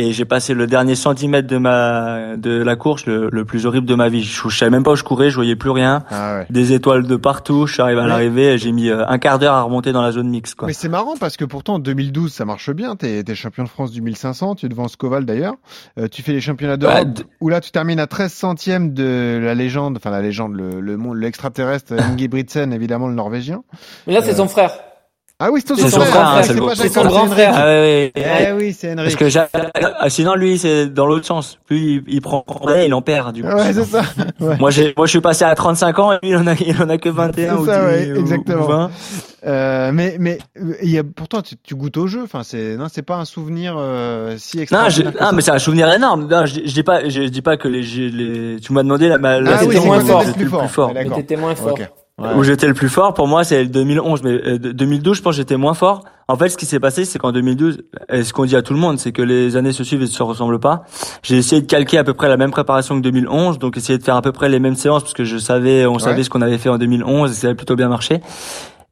E: Et j'ai passé le dernier centimètre de ma de la course le, le plus horrible de ma vie. Je, je savais même pas où je courais, je voyais plus rien.
C: Ah ouais.
E: Des étoiles de partout. Je suis arrivé à
C: Ouais.
E: l'arrivée, et j'ai mis euh, un quart d'heure à remonter dans la zone mixte. Quoi.
C: Mais c'est marrant parce que pourtant en 2012 ça marche bien. T'es es champion de France du 1500, tu es devant Scoval d'ailleurs. Euh, tu fais les championnats d'Europe
E: Ouais, d-
C: où là tu termines à 13 centièmes de la légende, enfin la légende, le, le monde, l'extraterrestre (laughs) Ingebrigtsen évidemment le Norvégien.
D: Mais là, c'est
C: Euh,
D: son frère.
C: Ah oui c'est ton
E: C'est son
C: frère, ah,
E: hein, c'est
D: son grand frère.
E: Ah ouais, ouais, ouais.
C: Eh oui c'est.
E: Parce que ah, sinon lui c'est dans l'autre sens. Plus il, prend il en perd du coup.
C: Ouais c'est ça. Ouais.
E: Moi j'ai moi je suis passé à 35 ans et lui il en a il en a que 21 ou,
C: C'est ça,
E: 10,
C: ouais,
E: ou-
C: exactement.
E: ou 20.
C: Euh, mais mais il y a pourtant tu, tu goûtes au jeu. Enfin c'est non c'est pas un souvenir euh, si
E: Non, je,
C: extraordinaire. que
E: ah, mais c'est un souvenir énorme. Non, je, je dis pas, je, dis pas que les, j'ai- les tu m'as demandé la, la
C: Ah oui,
D: moins fort.
E: plus
C: d'accord.
D: t'étais moins.
C: Ouais.
E: Où j'étais le plus fort, pour moi, c'est le 2011. Mais euh, de- 2012, je pense que j'étais moins fort. En fait, ce qui s'est passé, c'est qu'en 2012, et ce qu'on dit à tout le monde, c'est que les années se suivent et ne se ressemblent pas. J'ai essayé de calquer à peu près la même préparation que 2011, donc essayer de faire à peu près les mêmes séances, parce que je savais, on savait ce qu'on avait fait en 2011, et ça avait plutôt bien marché.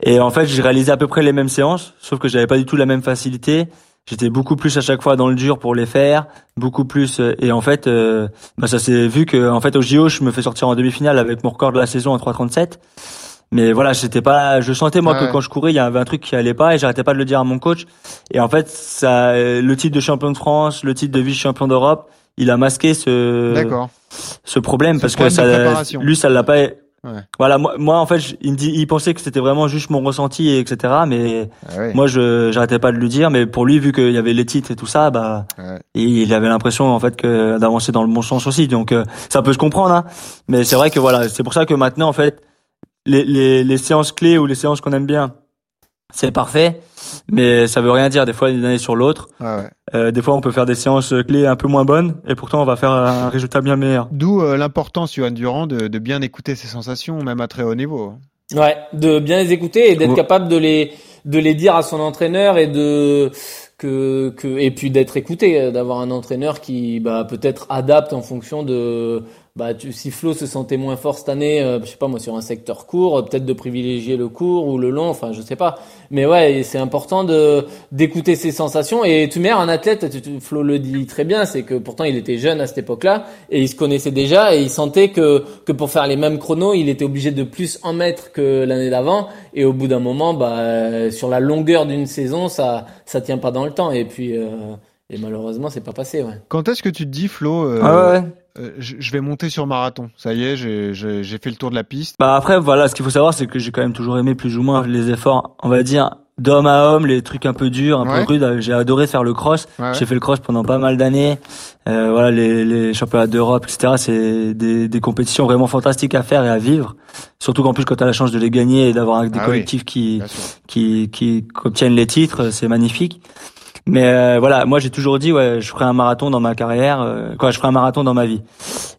E: Et en fait, j'ai réalisé à peu près les mêmes séances, sauf que j'avais pas du tout la même facilité. J'étais beaucoup plus à chaque fois dans le dur pour les faire, beaucoup plus. euh, Et en fait, euh, bah ça s'est vu que en fait au JO, je me fais sortir en demi-finale avec mon record de la saison en 3,37. Mais voilà, j'étais pas. Je sentais moi
C: Ah
E: que quand je courais, il y avait un truc qui allait pas et j'arrêtais pas de le dire à mon coach. Et en fait, ça, le titre de champion de France, le titre de vice-champion d'Europe, il a masqué ce ce problème
C: Ce
E: parce
C: problème
E: que ça, lui, ça l'a pas.
C: Ouais.
E: Voilà, moi, moi en fait, je- il me dit, il pensait que c'était vraiment juste mon ressenti, et etc. Mais
C: Ah ouais.
E: moi, je j'arrêtais pas de lui dire. Mais pour lui, vu qu'il y avait les titres et tout ça, bah,
C: Ouais.
E: il avait l'impression en fait que d'avancer dans le bon sens aussi. Donc, euh, ça peut se comprendre. Hein. Mais c'est vrai que voilà, c'est pour ça que maintenant, en fait, les les, les séances clés ou les séances qu'on aime bien, c'est parfait. Mais ça veut rien dire des fois d'une année sur l'autre.
C: Ah ouais.
E: Euh, des fois, on peut faire des séances clés un peu moins bonnes, et pourtant, on va faire un résultat bien meilleur.
C: D'où euh, l'importance, Johan Durand, de, de bien écouter ses sensations, même à très haut niveau.
D: Ouais, de bien les écouter et d'être
E: Ouais.
D: capable de les de les dire à son entraîneur et de que que et puis d'être écouté, euh, d'avoir un entraîneur qui bah peut-être adapte en fonction de bah tu, si Flo se sentait moins fort cette année, euh, je sais pas moi sur un secteur court, euh, peut-être de privilégier le court ou le long, enfin je sais pas. Mais ouais, c'est important de d'écouter ses sensations et tu mets un athlète, tu- tu- Flo le dit très bien, c'est que pourtant il était jeune à cette époque-là et il se connaissait déjà et il sentait que que pour faire les mêmes chronos, il était obligé de plus en mettre que l'année d'avant et au bout d'un moment bah euh, sur la longueur d'une saison, ça ça tient pas dans le temps et puis euh, et malheureusement, c'est pas passé ouais.
C: Quand est-ce que tu te dis, Flo, euh,
E: Ah ouais.
C: Euh, je, vais monter sur marathon Ça y est, j'ai fait le tour de la piste.
E: Bah après voilà, ce qu'il faut savoir c'est que j'ai quand même toujours aimé plus ou moins les efforts, on va dire d'homme à homme, les trucs un peu durs, un
C: Ouais.
E: peu rudes. J'ai adoré faire le cross.
C: Ouais.
E: J'ai fait le cross pendant pas mal d'années. Euh, voilà les, les championnats d'Europe, etc. C'est des, des compétitions vraiment fantastiques à faire et à vivre. Surtout qu'en plus quand tu as la chance de les gagner et d'avoir des
C: Ah oui.
E: collectifs qui qui qui obtiennent les titres, c'est magnifique. Mais euh, voilà, moi j'ai toujours dit ouais, je ferai un marathon dans ma carrière, euh, quoi, je ferai un marathon dans ma vie.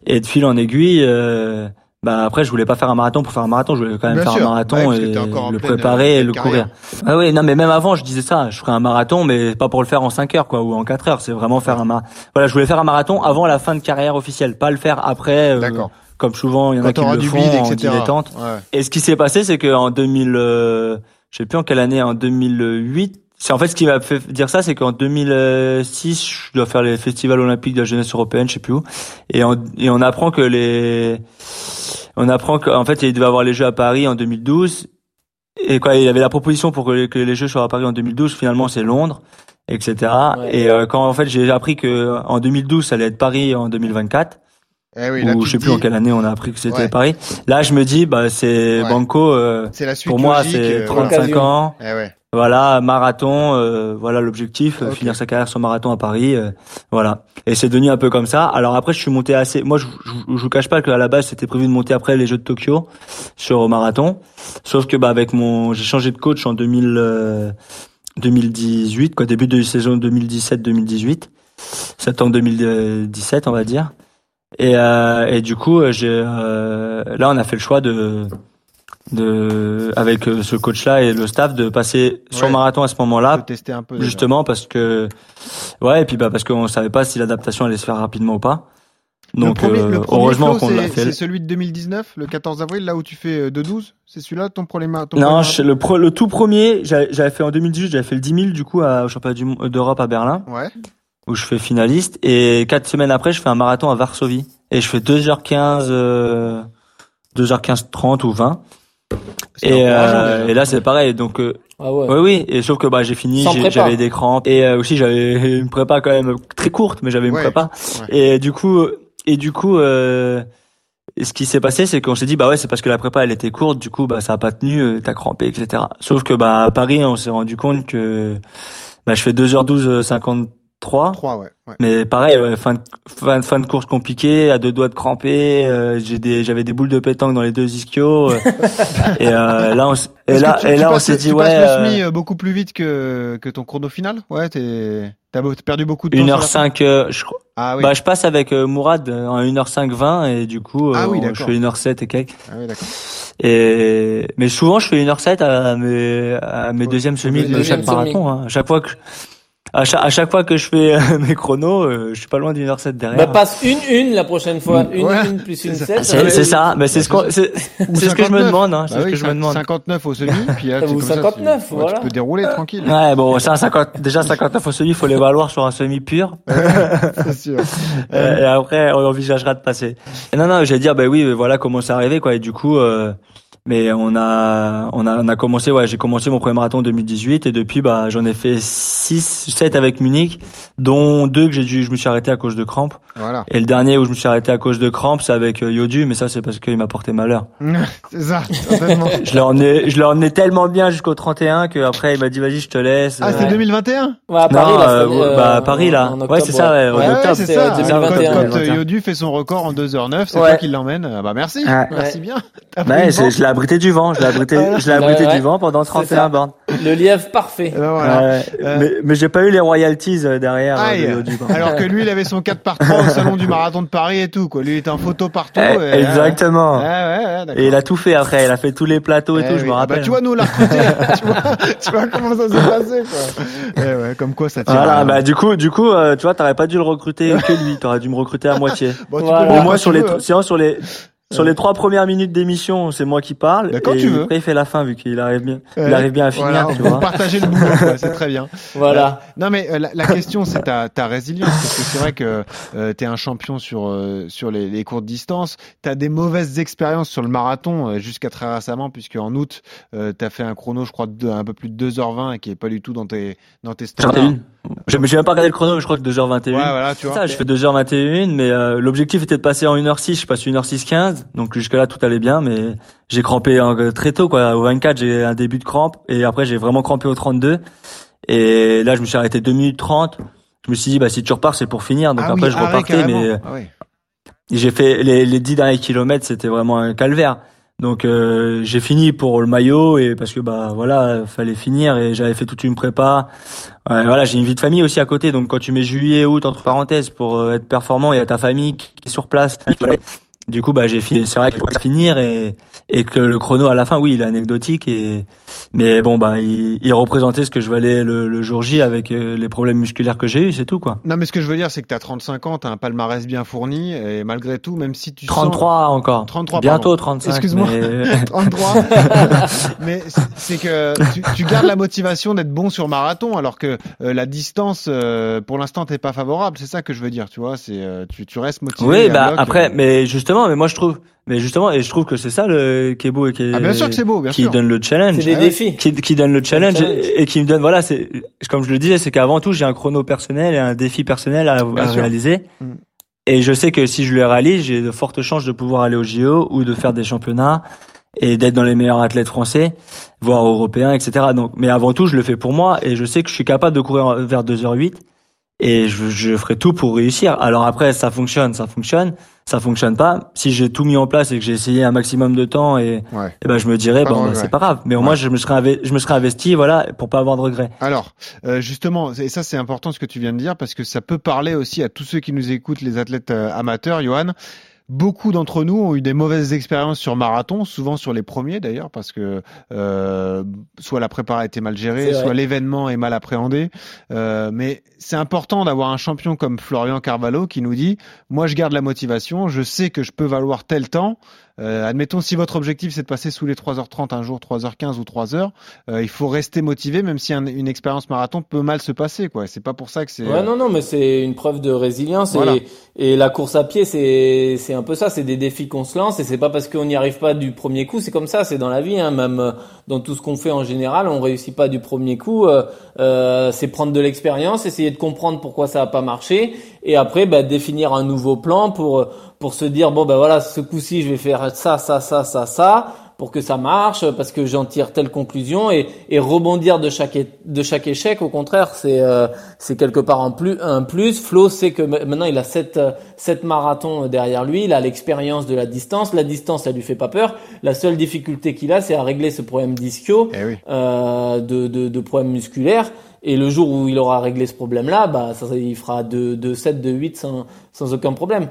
E: Et de fil en aiguille, euh, bah après je voulais pas faire un marathon pour faire un marathon, je voulais quand même
C: Bien
E: faire
C: sûr.
E: un marathon
C: Ouais,
E: et le préparer
C: euh,
E: et le
C: carrière.
E: courir. Ah oui, non mais même avant je disais ça, je ferais un marathon mais pas pour le faire en 5 heures quoi ou en 4 heures, c'est vraiment faire un marathon. Voilà, je voulais faire un marathon avant la fin de carrière officielle, pas le faire après euh,
C: D'accord.
E: comme souvent il y en a qui le
C: du
E: font
C: vide,
E: en dilettante.
C: Ouais.
E: Et ce qui s'est passé, c'est que en 2000, euh, je sais plus en quelle année, en 2008. C'est en fait ce qui m'a fait dire ça, c'est qu'en 2006, je dois faire les festivals olympiques de la jeunesse européenne, je sais plus où, et on, et on apprend que les, on apprend qu'en fait il devait avoir les Jeux à Paris en 2012, et quoi, il y avait la proposition pour que les, que les Jeux soient à Paris en 2012. Finalement, c'est Londres, etc.
D: Ouais.
E: Et euh, quand en fait j'ai appris que en 2012 ça allait être Paris en 2024
C: Eh oui, là,
E: ou je sais plus en quelle année on a appris que c'était
C: Ouais.
E: Paris. Là, je me dis, bah, c'est
C: Ouais.
E: Banco. euh,
C: C'est la suite
E: pour moi, c'est
C: euh,
E: 35
D: L'occasion.
E: ans.
C: Eh ouais.
E: Voilà, marathon. euh, voilà l'objectif, euh, finir sa carrière sur marathon à Paris. euh, voilà. Et c'est devenu un peu comme ça. Alors après, je suis monté assez. Moi, je, je, je vous cache pas qu'à la base, c'était prévu de monter après les Jeux de Tokyo sur marathon. Sauf que bah avec mon, j'ai changé de coach en 2000, euh, 2018, quoi, début de saison 2017-2018. septembre 2017, on va dire. Et, euh, et du coup, j'ai euh, là, on a fait le choix de de avec euh, ce coach-là et le staff de passer sur
C: Ouais.
E: marathon à ce moment-là,
C: tester un peu. déjà.
E: justement parce que ouais, et puis bah parce qu'on savait pas si l'adaptation allait se faire rapidement ou pas.
C: Le
E: Donc
C: premier-
E: euh,
C: le premier
E: heureusement qu'on l'a fait.
C: C'est celui de 2019, le 14 avril, là où tu fais euh, 2-12 C'est celui-là ton ton
E: Non,
C: premier
E: je- le, pro- le tout premier, j'avais fait en 2018, j'avais fait le 10 000 du coup à, au championnat d'Europe à Berlin,
C: Ouais
E: où je fais finaliste. Et quatre semaines après, je fais un marathon à Varsovie. Et je fais 2h15, euh, 2h15, 30 ou 20. Et, euh, et, là, c'est pareil. Donc, euh,
D: ah
E: oui, oui. Et sauf que bah, j'ai fini, j'avais des crampes. Et euh, aussi, j'avais (laughs) une prépa quand même très courte, mais j'avais une prépa. Et du coup, et du coup, euh, ce qui s'est passé, c'est qu'on s'est dit, bah ouais, c'est parce que la prépa, elle était courte. Du coup, bah, ça a pas tenu, euh, t'as crampé, etc. Sauf que bah, à Paris, on s'est rendu compte que bah, je fais 2h12, 50 3.
C: 3 ouais, ouais.
E: Mais pareil, ouais, fin, de, fin, fin, de course compliquée, à deux doigts de cramper, euh, j'ai des, j'avais des boules de pétanque dans les deux ischios. Euh, (laughs) et euh, là, on, et là,
C: tu,
E: et
C: tu
E: là,
C: passes, on
E: s'est dit,
C: tu
E: ouais.
C: Tu
E: euh,
C: semi euh, beaucoup plus vite que, que ton chrono final? Ouais, t'es, t'as perdu beaucoup de temps.
E: 1h05, euh, je crois.
C: Ah, oui.
E: Bah, je passe avec Mourad en 1h05 20 et du coup,
C: ah, oui,
E: je fais 1h07 et quelques.
C: Ah, oui,
E: et, mais souvent, je fais 1h07 à mes, à mes
C: ouais,
E: deuxièmes semis de chaque marathon, hein. Chaque fois que, à chaque, à chaque fois que je fais euh, (laughs) mes chronos, euh, je suis pas loin d'une heure 7 derrière.
D: Bah, passe une une la prochaine fois. Une
C: Ouais.
D: une plus une
C: C'est ça.
D: sept.
E: c'est
D: ça
E: c'est ça, mais c'est ce qu'on c'est c'est ce que je me
C: 59.
E: demande hein, c'est
C: Bah
E: ce
C: oui,
E: que je me demande.
C: 59 au semi, puis là, (laughs)
D: Ou
C: comme ça, tu-
D: 59,
C: ouais,
D: voilà.
C: tu peux dérouler (laughs) tranquille.
E: Ouais, bon, ça 50 déjà 59 au semi, il faut les valoir sur un semi pur.
C: C'est sûr.
E: Euh, et après, on envisagera de passer. Et non, non, j'allais dire, bah oui, voilà comment c'est arrivé, quoi. Et du coup, euh, mais on a, on a, on a commencé, ouais, j'ai commencé mon premier marathon en 2018 et depuis, bah, j'en ai fait 6, 7 avec Munich, dont deux que j'ai dû, je me suis arrêté à cause de crampes.
C: Voilà.
E: Et le dernier où je me suis arrêté à cause de crampes, c'est avec euh, Yodu, mais ça, c'est parce qu'il m'a porté malheur. (laughs)
C: C'est ça.
E: Je l'ai emmené, je l'ai emmené tellement bien jusqu'au 31 que après, il m'a dit, vas-y, je te laisse.
C: Ah,
E: Euh,
C: c'est 2021
D: Ouais, à Paris,
E: Non,
D: là,
E: euh,
D: c'est,
E: bah, à Paris, là.
D: en
E: Ouais,
D: octobre,
E: c'est ça, ouais,
C: Ouais, ouais,
E: octobre,
C: c'est ça.
D: euh,
C: Quand,
D: 2021,
C: quand, euh,
E: 2021.
C: Yodu fait son record en 2h09, c'est
D: Ouais.
C: toi qui l'emmène. Ah bah merci.
E: Ouais.
C: Merci bien.
E: Je abrité du vent, je l'ai abrité, je l'ai abrité
D: Ouais,
E: du
D: ouais.
E: vent pendant
D: ça.
E: 31 bornes.
D: Le lièvre parfait.
C: Ben voilà.
E: Ouais,
C: Euh,
E: mais, mais j'ai pas eu les royalties euh, derrière. euh,
C: Aïe.
E: de.
C: Alors que lui, il avait son 4 par 3 au salon du marathon de Paris et tout, quoi. Lui, il était en photo partout.
E: Eh,
C: et-
E: exactement.
C: Ouais, ouais.
E: Et il a tout fait après, il a fait tous les plateaux et
C: Eh
E: tout, je me
C: Ah
E: rappelle.
C: Bah, tu vois, nous, on l'a recruté. (laughs) tu, vois, tu vois comment ça s'est passé, quoi. Eh ouais, comme quoi ça tire.
E: Voilà,
C: à-
E: bah du coup, du coup, euh, tu vois, t'aurais pas dû le recruter que lui, t'aurais dû me recruter à moitié.
C: Bon, tu
D: Voilà.
E: Au moins
C: quand
E: sur les,
C: hein.
E: sur les, sur les trois premières minutes d'émission, c'est moi qui parle.
C: Bah, quand
E: et
C: tu veux.
E: Après, il fait la fin vu qu'il arrive bien, il arrive bien à finir,
C: Voilà,
E: tu vois.
C: partager le boulot, (laughs) c'est très bien.
D: Voilà.
C: Non mais euh, la, la question c'est ta, ta résilience parce que c'est vrai que euh, tu es un champion sur euh, sur les, les courtes distances, tu as des mauvaises expériences sur le marathon euh, jusqu'à très récemment puisque en août euh, tu as fait un chrono je crois de un peu plus de 2h20 et qui est pas du tout dans tes dans tes standards.
E: 21. Je me suis même pas regardé le chrono, mais je crois que 2h21.
C: Ouais voilà, tu vois.
E: Ça, je fais 2h21, mais euh, l'objectif était de passer en 1h06, je passe 1h06-15, donc jusque là tout allait bien, mais j'ai crampé euh, très tôt, quoi. Au 24, j'ai un début de crampe, et après j'ai vraiment crampé au 32, et là je me suis arrêté 2 minutes 30, je me suis dit, bah si tu repars, c'est pour finir, donc
C: Ah
E: après
C: oui,
E: je
C: arrêt,
E: repartais, mais
C: Ah ouais.
E: j'ai fait les, les 10 derniers kilomètres, c'était vraiment un calvaire. Donc euh, j'ai fini pour le maillot et parce que bah voilà fallait finir et j'avais fait toute une prépa. Voilà j'ai une vie de famille aussi à côté donc quand tu mets juillet août entre parenthèses pour euh, être performant il y a ta famille qui est sur place. Du coup bah j'ai fini c'est vrai qu'il faut finir et et que le chrono à la fin oui il est anecdotique et mais bon bah il, il représentait ce que je valais le, le jour J avec euh, les problèmes musculaires que j'ai eu c'est tout quoi.
C: Non mais ce que je veux dire c'est que tu as 35 ans, tu as un palmarès bien fourni et malgré tout même si tu
E: 33 encore.
C: 33,
E: Bientôt
C: pardon.
E: 35.
C: Excuse-moi.
E: mais- (laughs)
C: 33. (laughs) Mais c'est- que tu, tu gardes la motivation d'être bon sur marathon, alors que euh, la distance, euh, pour l'instant, t'es pas favorable. C'est ça que je veux dire, tu vois. C'est euh, tu, tu restes motivé.
E: Oui, bah
C: bloc,
E: après,
C: euh.
E: mais justement, mais moi je trouve, mais justement, et je trouve que c'est ça le qui est beau et qui est,
C: Ah bien sûr que c'est beau, bien
E: qui
C: sûr.
E: donne le challenge,
D: C'est des
E: Qui, qui donne le challenge,
D: challenge.
E: Et, et qui me donne, voilà, c'est comme je le disais, c'est qu'avant tout j'ai un chrono personnel et un défi personnel à, réaliser.
C: Mm.
E: Et je sais que si je le réalise, j'ai de fortes chances de pouvoir aller au JO ou de faire des championnats et d'être dans les meilleurs athlètes français, voire européens, etc. Donc, mais avant tout, je le fais pour moi et je sais que je suis capable de courir vers 2h08 et je, je ferai tout pour réussir. Alors après, ça fonctionne, ça fonctionne, ça fonctionne pas. Si j'ai tout mis en place et que j'ai essayé un maximum de temps, et,
C: Ouais.
E: et ben je me dirais bon, bah, c'est pas grave. Mais au
C: Ouais.
E: moins, je me serais je me serais investi, voilà, pour pas avoir de regrets.
C: Alors, euh, justement, et ça c'est important ce que tu viens de dire parce que ça peut parler aussi à tous ceux qui nous écoutent, les athlètes euh, amateurs, Johan. Beaucoup d'entre nous ont eu des mauvaises expériences sur marathon, souvent sur les premiers d'ailleurs, parce que euh, soit la prépa a été mal gérée, soit l'événement est mal appréhendé. Euh, mais c'est important d'avoir un champion comme Florian Carvalho qui nous dit moi je garde la motivation, je sais que je peux valoir tel temps. Euh, admettons si votre objectif c'est de passer sous les 3h30 un jour, 3h15 ou 3h, euh, il faut rester motivé même si un- une expérience marathon peut mal se passer quoi. C'est pas pour ça que c'est
D: Ouais, non, non, mais c'est une preuve de résilience.
C: Voilà.
D: Et, et la course à pied, c'est, c'est un peu ça. C'est des défis qu'on se lance. Et c'est pas parce qu'on n'y arrive pas du premier coup. C'est comme ça. C'est dans la vie, hein, même euh, dans tout ce qu'on fait en général. On réussit pas du premier coup. Euh, euh, c'est prendre de l'expérience, essayer de comprendre pourquoi ça a pas marché. Et après, bah, définir un nouveau plan pour, pour se dire, bon, ben voilà, ce coup-ci, je vais faire ça, ça, ça, ça, ça pour que ça marche, parce que j'en tire telle conclusion et, et rebondir de chaque de chaque échec. Au contraire, c'est euh, c'est quelque part un plus un plus. Flo sait que ma- maintenant il a sept sept marathons derrière lui, il a l'expérience de la distance. La distance, ça lui fait pas peur. La seule difficulté qu'il a, c'est à régler ce problème d'ischio,
C: Eh oui.
D: euh, de, de de problème musculaire. Et le jour où il aura réglé ce problème-là, bah ça, il fera de de 7, de 8 sans sans aucun problème.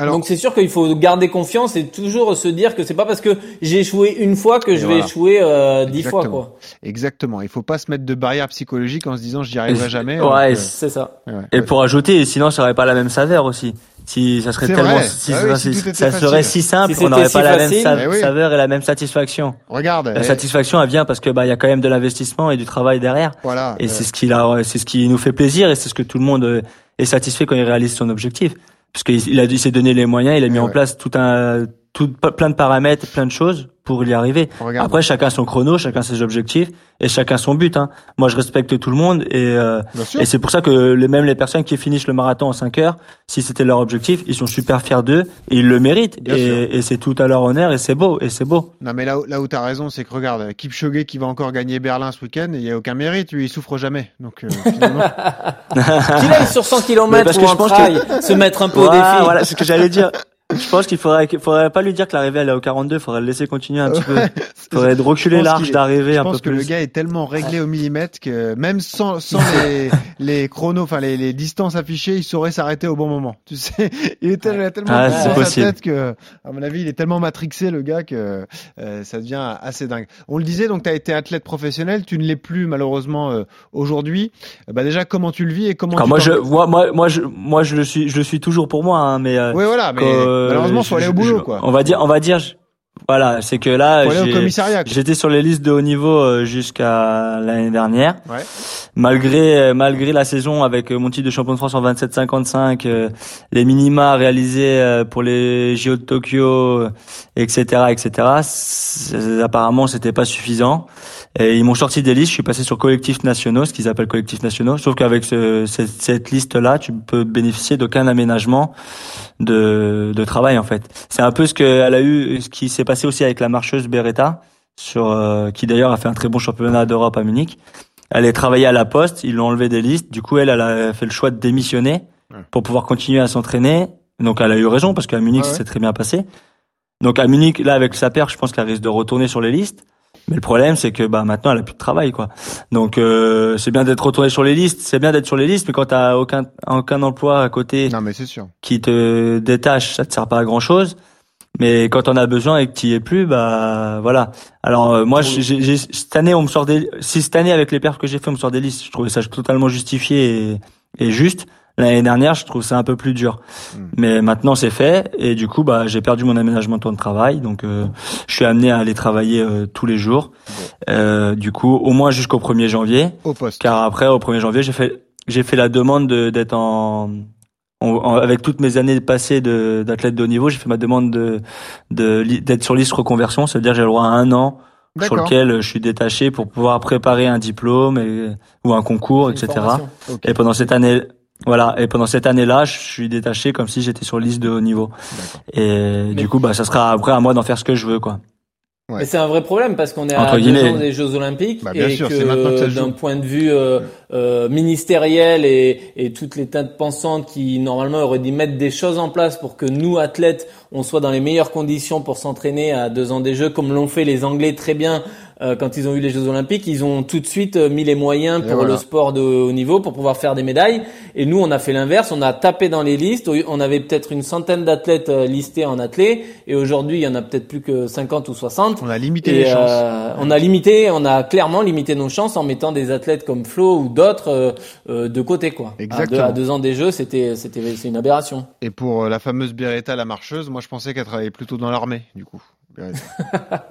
C: Alors-
D: Donc c'est sûr qu'il faut garder confiance et toujours se dire que c'est pas parce que j'ai échoué une fois que je
C: voilà.
D: vais échouer euh, dix fois
C: Exactement.
D: quoi.
C: Exactement. Il faut pas se mettre de barrière psychologique en se disant j'y arriverai (laughs) jamais.
E: ouais,
D: C'est ça.
C: ouais,
E: Et
C: ouais.
E: pour ajouter, sinon ça aurait pas la même saveur aussi. Si ça serait tellement,
C: vrai.
E: si,
C: Ah oui,
E: ça-
C: si tout était
E: ça
C: facile.
E: serait si simple,
D: Si
E: on n'aurait pas
D: si
E: la même sa-
C: Eh oui.
E: saveur et la même satisfaction.
C: Regarde.
E: La
C: eh,
E: satisfaction, elle vient parce que bah il y a quand même de l'investissement et du travail derrière.
C: Voilà.
E: Et
C: euh,
E: c'est ce qui la- c'est ce qui nous fait plaisir et c'est ce que tout le monde euh, est satisfait quand il réalise son objectif. Parce qu'il il a il s'est donné les moyens, il a mis
C: Eh
E: en
C: ouais.
E: place tout un tout plein de paramètres, plein de choses pour y arriver.
C: regarde.
E: Après chacun son chrono, chacun ses objectifs et chacun son but. Hein. Moi je respecte tout le monde et euh, et c'est pour ça que les, même les personnes qui finissent le marathon en 5 heures, si c'était leur objectif, ils sont super fiers d'eux et ils le méritent.
C: Bien.
E: Et, et c'est tout à leur honneur et c'est beau et c'est beau.
C: Non mais là où, là où t'as raison, c'est que regarde, Kipchoge qui va encore gagner Berlin ce week-end, il y a aucun mérite, lui il souffre jamais. Donc euh, (laughs) finalement,
D: Qu'il aille sur 100
E: Mais
D: km
E: parce
D: ou
E: que
D: en
E: je pense
D: trail, se mettre un peu au
E: Voilà,
D: défi.
E: voilà, c'est ce que j'allais dire. Je pense qu'il faudrait, faudrait pas lui dire que l'arrivée elle est au 42, faudrait le laisser continuer un petit peu. Faudrait de reculer
C: pense
E: large,
C: qu'il est-
E: d'arriver
C: je
E: un peu
C: pense que
E: plus.
C: le gars est tellement réglé au millimètre que même sans, sans (laughs) les, les chronos, enfin les, les distances affichées, il saurait s'arrêter au bon moment. Tu sais, (laughs) il est tel- il a tellement
E: Ah,
C: dans sa tête que, à mon avis, il est tellement matrixé le gars que euh, ça devient assez dingue. On le disait, donc tu as été athlète professionnel, tu ne l'es plus malheureusement euh, aujourd'hui. Euh, Bah déjà, comment tu le vis et comment
E: Quand
C: tu
E: moi, je, moi, moi, moi, je, moi, je le suis, je le suis toujours pour moi, hein, mais. euh,
C: Oui, voilà, mais malheureusement, faut aller au boulot, quoi.
E: On va dire, on va dire, voilà, c'est que là, j'étais sur les listes de haut niveau euh, jusqu'à l'année dernière.
C: Ouais.
E: Malgré, euh, malgré la saison avec euh, mon titre de champion de France en 27-55, euh, les minima réalisés euh, pour les JO de Tokyo, euh, etc., etc. Apparemment, c'était pas suffisant. Et ils m'ont sorti des listes. Je suis passé sur collectifs nationaux, ce qu'ils appellent collectifs nationaux. Sauf qu'avec ce, cette, cette liste-là, tu peux bénéficier d'aucun aménagement de, de travail en fait. C'est un peu ce qu'elle a eu, ce qui s'est passé aussi avec la marcheuse Beretta, sur euh, qui d'ailleurs a fait un très bon championnat d'Europe à Munich. Elle est travaillée à la poste, ils l'ont enlevé des listes. Du coup, elle, elle a fait le choix de démissionner pour pouvoir continuer à s'entraîner. Donc, elle a eu raison parce qu'à Munich,
C: ouais.
E: ça s'est très bien passé. Donc, à Munich, là, avec sa paire, je pense qu'elle risque de retourner sur les listes. Mais le problème, c'est que bah maintenant, elle a plus de travail, quoi. Donc, euh, c'est bien d'être retourné sur les listes, c'est bien d'être sur les listes, mais quand t'as aucun aucun emploi à côté
C: Non, mais c'est sûr.
E: qui te détache, ça te sert pas à grand chose. Mais quand on a besoin et que tu y es plus, bah voilà. Alors euh, moi, j'ai, j'ai- cette année, on me sort des, si cette année avec les perfs que j'ai fait, on me sort des listes. Je trouvais ça totalement justifié et, et juste. L'année dernière, je trouve ça un peu plus dur.
C: Hmm.
E: Mais maintenant, c'est fait. Et du coup, bah j'ai perdu mon aménagement de temps de travail, donc euh, je suis amené à aller travailler euh, tous les jours. Euh, du coup, au moins jusqu'au 1er janvier.
C: Au poste.
E: car après au 1er janvier j'ai fait j'ai fait la demande de- d'être en, en- en- avec toutes mes années passées de d'athlète de haut niveau j'ai fait ma demande de de d'être sur liste reconversion. C'est à dire j'ai le droit à un an sur lequel je suis détaché pour pouvoir préparer un diplôme et, ou un concours etc et pendant cette année voilà et pendant cette année là je suis détaché comme si j'étais sur liste de haut niveau. Et du coup bah ça sera après à moi d'en faire ce que je veux quoi.
D: Mais c'est un vrai problème parce qu'on est
E: Entre
D: à deux ans des Jeux Olympiques
C: Bah, bien
D: et
C: sûr, c'est maintenant que
D: que d'un point de vue euh, euh, ministériel et, et toutes les teintes pensantes qui normalement auraient dû mettre des choses en place pour que nous athlètes on soit dans les meilleures conditions pour s'entraîner à deux ans des Jeux comme l'ont fait les Anglais très bien euh, quand ils ont eu les Jeux Olympiques, ils ont tout de suite euh, mis les moyens pour
C: voilà.
D: le sport de haut niveau pour pouvoir faire des médailles. Et nous, on a fait l'inverse, on a tapé dans les listes. On avait peut-être une centaine d'athlètes euh, listés en athlètes, et aujourd'hui, il y en a peut-être plus que 50 ou 60.
C: On a limité
D: Et,
C: les chances.
D: euh, on a limité, on a clairement limité nos chances en mettant des athlètes comme Flo ou d'autres euh, de côté, quoi. À deux,
C: Exactement.
D: à deux ans des Jeux, c'était, c'était, c'est une aberration.
C: Et pour la fameuse Beretta, la marcheuse, moi je pensais qu'elle travaillait plutôt dans l'armée, du coup. Beretta.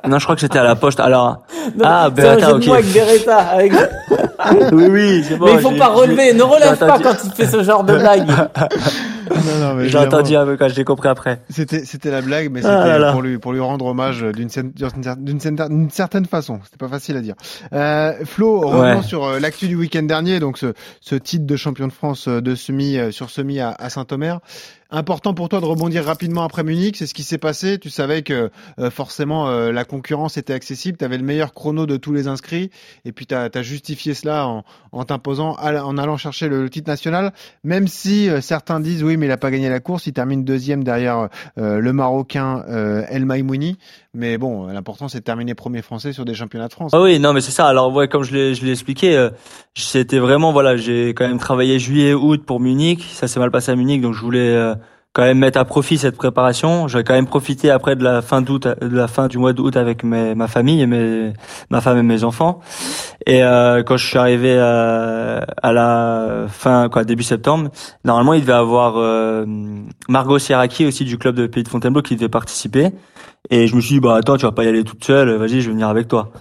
E: Non, je crois que c'était à la poste. Alors, ah, Beretta, ok.
D: avec Beretta. avec- (laughs)
E: oui, oui, c'est bon.
D: mais il faut pas relever, ne relève pas
E: entendu.
D: quand il fait ce genre de (laughs) blague.
C: non, non, mais
E: J'ai entendu un peu quand j'ai compris après.
C: C'était, c'était la blague, mais c'était
E: Ah là.
C: pour lui, pour lui rendre hommage d'une, d'une, cer- d'une certaine façon. C'était pas facile à dire. Euh, Flo, revenons
E: Ouais.
C: sur euh, l'actu du week-end dernier, donc ce, ce titre de champion de France euh, de semi euh, sur semi à, à Saint-Omer. Important pour toi de rebondir rapidement après Munich, c'est ce qui s'est passé. Tu savais que euh, forcément euh, la concurrence était accessible, tu avais le meilleur chrono de tous les inscrits, et puis tu as, justifié cela en, en t'imposant, en allant chercher le, titre national, même si euh, certains disent oui mais il a pas gagné la course, il termine deuxième derrière le Marocain El Maimouni, mais bon, l'important c'est de terminer premier français sur des championnats de France.
E: Ah oui, non, mais c'est ça. Alors, ouais, comme je l'ai, je l'ai expliqué, euh, c'était vraiment, voilà, j'ai quand même travaillé juillet, août pour Munich. Ça s'est mal passé à Munich, donc je voulais euh, quand même mettre à profit cette préparation. J'ai quand même profité après de la fin d'août, de la fin du mois d'août avec mes, ma famille et mes, ma femme et mes enfants. Et euh, quand je suis arrivé à la fin, quoi, début septembre, normalement, il devait avoir euh, Margot Sierraki aussi du club de Pays de Fontainebleau qui devait participer. Et je me suis dit, bah attends, tu vas pas y aller toute seule, vas-y, je vais venir avec toi.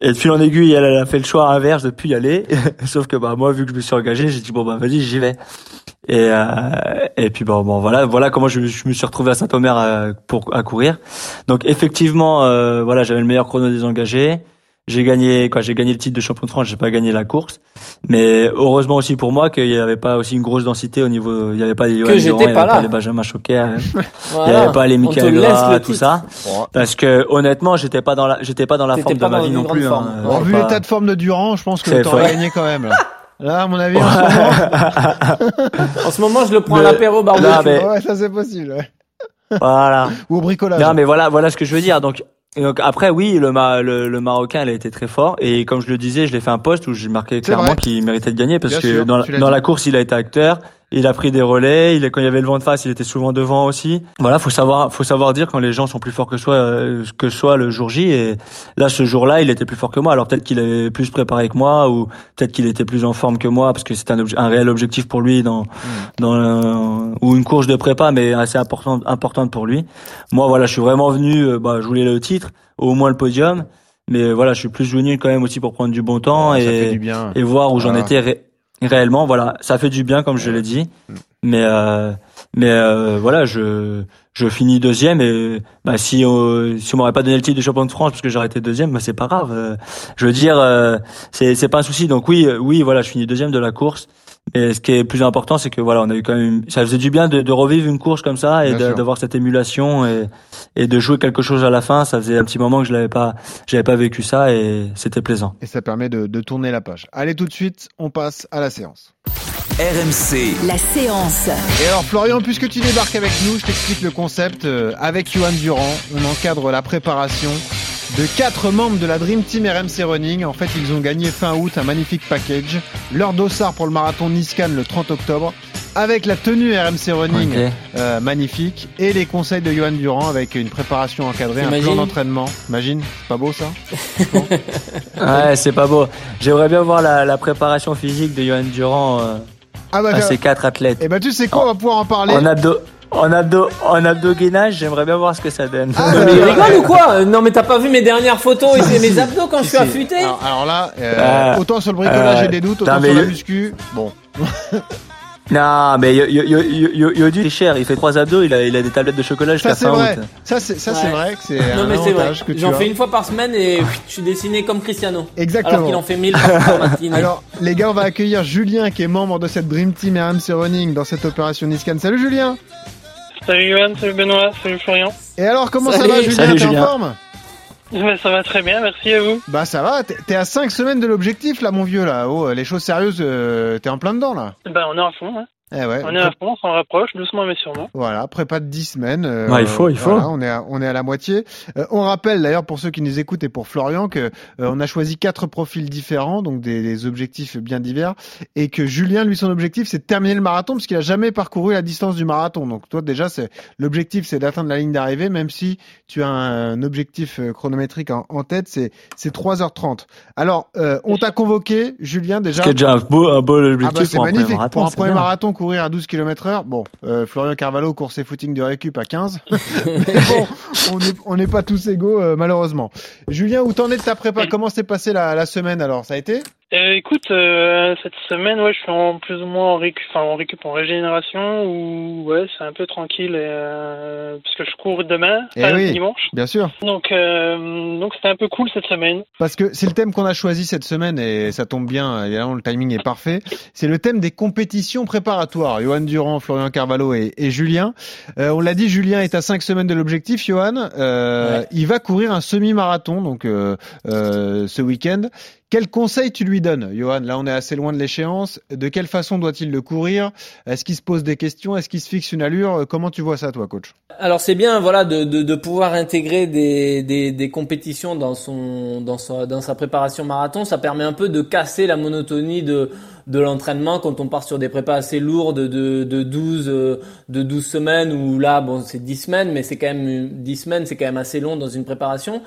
E: et de fil en aiguille, elle, a fait le choix inverse de plus y aller. (laughs) Sauf que bah moi, vu que je me suis engagé, j'ai dit, bon bah vas-y, j'y vais. Et, euh, et puis bon, bon voilà, voilà comment je, me suis retrouvé à Saint-Omer à, pour à courir. Donc effectivement, euh, voilà, j'avais le meilleur chrono des engagés. J'ai gagné quoi J'ai gagné le titre de champion de France. J'ai pas gagné la course, mais heureusement aussi pour moi qu'il y avait pas aussi une grosse densité au niveau. Il y avait pas les Johan
D: j'étais
E: Durand, il y avait
D: pas là.
E: les Benjamin Choquet, (laughs) il y
D: Voilà.
E: avait pas les Michael Gras,
D: le
E: tout
D: titre.
E: ça. Parce que honnêtement, j'étais pas dans la, j'étais pas dans la forme
D: pas
E: de ma vie non plus. hein.
C: Bon, vu
E: pas-
C: l'état de forme de Durand, je pense que t'aurais
E: vrai.
C: gagné quand même là. Là, à mon avis, en ce moment, (laughs)
D: En ce moment, je le prends à l'apéro barbecue.
E: Non, mais-
C: ouais, ça c'est possible. ouais.
E: Voilà.
C: Ou au bricolage.
E: Non, mais voilà, voilà ce que je veux dire. Donc, et donc après, oui, le, Ma- le, le Marocain, il a été très fort. Et comme je le disais, je l'ai fait un poste où j'ai marqué clairement qu'il méritait de gagner parce
C: Bien
E: que
C: sûr,
E: dans, la course, il a été acteur. Il a pris des relais. Il quand il y avait le vent de face, il était souvent devant aussi. Voilà, faut savoir, faut savoir dire quand les gens sont plus forts que soi, euh, que soi le jour J. Et là, ce jour-là, il était plus fort que moi. Alors peut-être qu'il avait plus préparé que moi, ou peut-être qu'il était plus en forme que moi, parce que c'était un, un réel objectif pour lui dans, dans le- ou une course de prépa, mais assez importante, importante pour lui. Moi, voilà, je suis vraiment venu. euh, Bah, je voulais le titre, au moins le podium. Mais voilà, je suis plus venu quand même aussi pour prendre du bon temps et
C: du bien.
E: et voir où j'en étais réellement. Voilà, ça fait du bien comme je l'ai dit.
C: Mm.
E: Mais euh, mais euh, voilà, je je finis deuxième et bah si euh, si on m'aurait pas donné le titre de champion de France parce que j'aurais été deuxième, bah c'est pas grave. Euh, je veux dire, euh, c'est c'est pas un souci. Donc oui oui voilà, je finis deuxième de la course. Et ce qui est plus important, c'est que voilà, on a eu quand même, ça faisait du bien de, de revivre une course comme ça et d'avoir cette émulation et, et de jouer quelque chose à la fin. Ça faisait un petit moment que je l'avais pas, j'avais pas vécu ça et c'était plaisant.
C: Et ça permet de, de tourner la page. Allez, tout de suite, on passe à la séance.
A: RMC,
B: La séance.
C: Et alors, Florian, puisque tu débarques avec nous, je t'explique le concept. Euh, avec Johan Durand, on encadre la préparation de quatre membres de la Dream Team RMC Running. En fait, ils ont gagné fin août un magnifique package. Leur dossard pour le marathon Niscan le 30 octobre. Avec la tenue RMC Running euh, magnifique et les conseils de Johan Durand avec une préparation encadrée, un plan d'entraînement. Imagine, c'est pas beau ça? (laughs)
E: Ouais, c'est pas beau. J'aimerais bien voir la, la préparation physique de Johan Durand euh,
C: Ah bah,
E: à ces quatre athlètes.
C: et bah tu sais quoi, on va pouvoir en parler.
E: En abdo, en abdo, en abdo gainage, j'aimerais bien voir ce que ça donne.
C: Ah,
D: Mais il rigole ou quoi? Non mais t'as pas vu mes dernières photos et mes abdos quand je suis affûté?
C: Alors, alors là, euh,
E: Euh,
C: autant sur le bricolage
E: euh,
C: j'ai des doutes, autant sur la
E: le-
C: muscu. Bon, (laughs)
E: Non, mais Yo- Yo- Yo- Yo- Yo- Yodu, il est cher. Il fait trois abdos. Il a, il a des tablettes de chocolat jusqu'à
C: ça c'est
E: fin
C: vrai.
E: août.
C: Ça c'est ça c'est
D: Ouais.
C: vrai que c'est
D: Non
C: un
D: mais c'est vrai.
C: avantage que tu
D: J'en fais une fois par semaine et pff, je suis dessiné comme Cristiano.
C: Exactement.
D: Alors qu'il en fait 1000 par matinée. (laughs)
C: Alors, les gars, on va accueillir Julien qui est membre de cette Dream Team RMC Running dans cette opération Niscan. Salut Julien
J: Salut Johan, salut Benoît, salut Florian.
C: Et alors, comment ça va Julien
E: Salut,
C: T'es en forme?
A: Ça va très bien, merci à vous.
C: Bah ça va, t'es à 5 semaines de l'objectif là mon vieux là. Oh, les choses sérieuses, euh, t'es en plein dedans là.
A: Bah on est à fond. Hein.
C: Eh ouais.
A: On est à fond, on s'en rapproche, doucement mais sûrement.
C: Voilà, prépa de 10 semaines. Euh,
E: ouais, il faut, il faut.
C: Voilà, on est à, on est à la moitié. Euh, on rappelle d'ailleurs pour ceux qui nous écoutent et pour Florian que euh, on a choisi quatre profils différents, donc des, des, objectifs bien divers, et que Julien, lui, son objectif, c'est de terminer le marathon parce qu'il a jamais parcouru la distance du marathon. Donc toi, déjà, c'est l'objectif, c'est d'atteindre la ligne d'arrivée, même si tu as un, objectif chronométrique en, en tête, c'est c'est 3h30. Alors, on t'a convoqué, Julien, déjà.
E: C'est déjà un beau, un beau objectif
C: ah bah,
E: pour,
C: magnifique.
E: Un marathon,
C: pour un premier marathon courir à 12 km heure. Bon, euh, Florian Carvalho court ses footings de récup à 15. (laughs) Mais bon, on n'est pas tous égaux, euh, malheureusement. Julien, où t'en es de ta prépa? Comment s'est passée la, la semaine alors? Ça a été?
A: Euh, écoute, euh, cette semaine, ouais, je suis en plus ou moins en récup, enfin en récup en régénération ou ouais, c'est un peu tranquille euh, puisque je cours demain,
C: Eh oui,
A: dimanche.
C: Bien sûr.
A: Donc euh, donc c'était un peu cool cette semaine.
C: Parce que c'est le thème qu'on a choisi cette semaine et ça tombe bien, évidemment le timing est parfait. C'est le thème des compétitions préparatoires. Johan Durand, Florian Carvalho et, et Julien. Euh, on l'a dit, Julien est à 5 semaines de l'objectif. Johan, euh,
D: Ouais.
C: il va courir un semi-marathon donc euh, euh, ce week-end. Quel conseil tu lui donnes, Johan? Là, on est assez loin de l'échéance. De quelle façon doit-il le courir? Est-ce qu'il se pose des questions? Est-ce qu'il se fixe une allure? Comment tu vois ça, toi, coach?
D: Alors c'est bien, voilà, de, de, de pouvoir intégrer des, des, des compétitions dans son dans sa dans sa préparation marathon. Ça permet un peu de casser la monotonie de de l'entraînement quand on part sur des prépas assez lourdes de de 12 euh, de 12 semaines ou là bon c'est 10 semaines mais c'est quand même 10 semaines c'est quand même assez long dans une préparation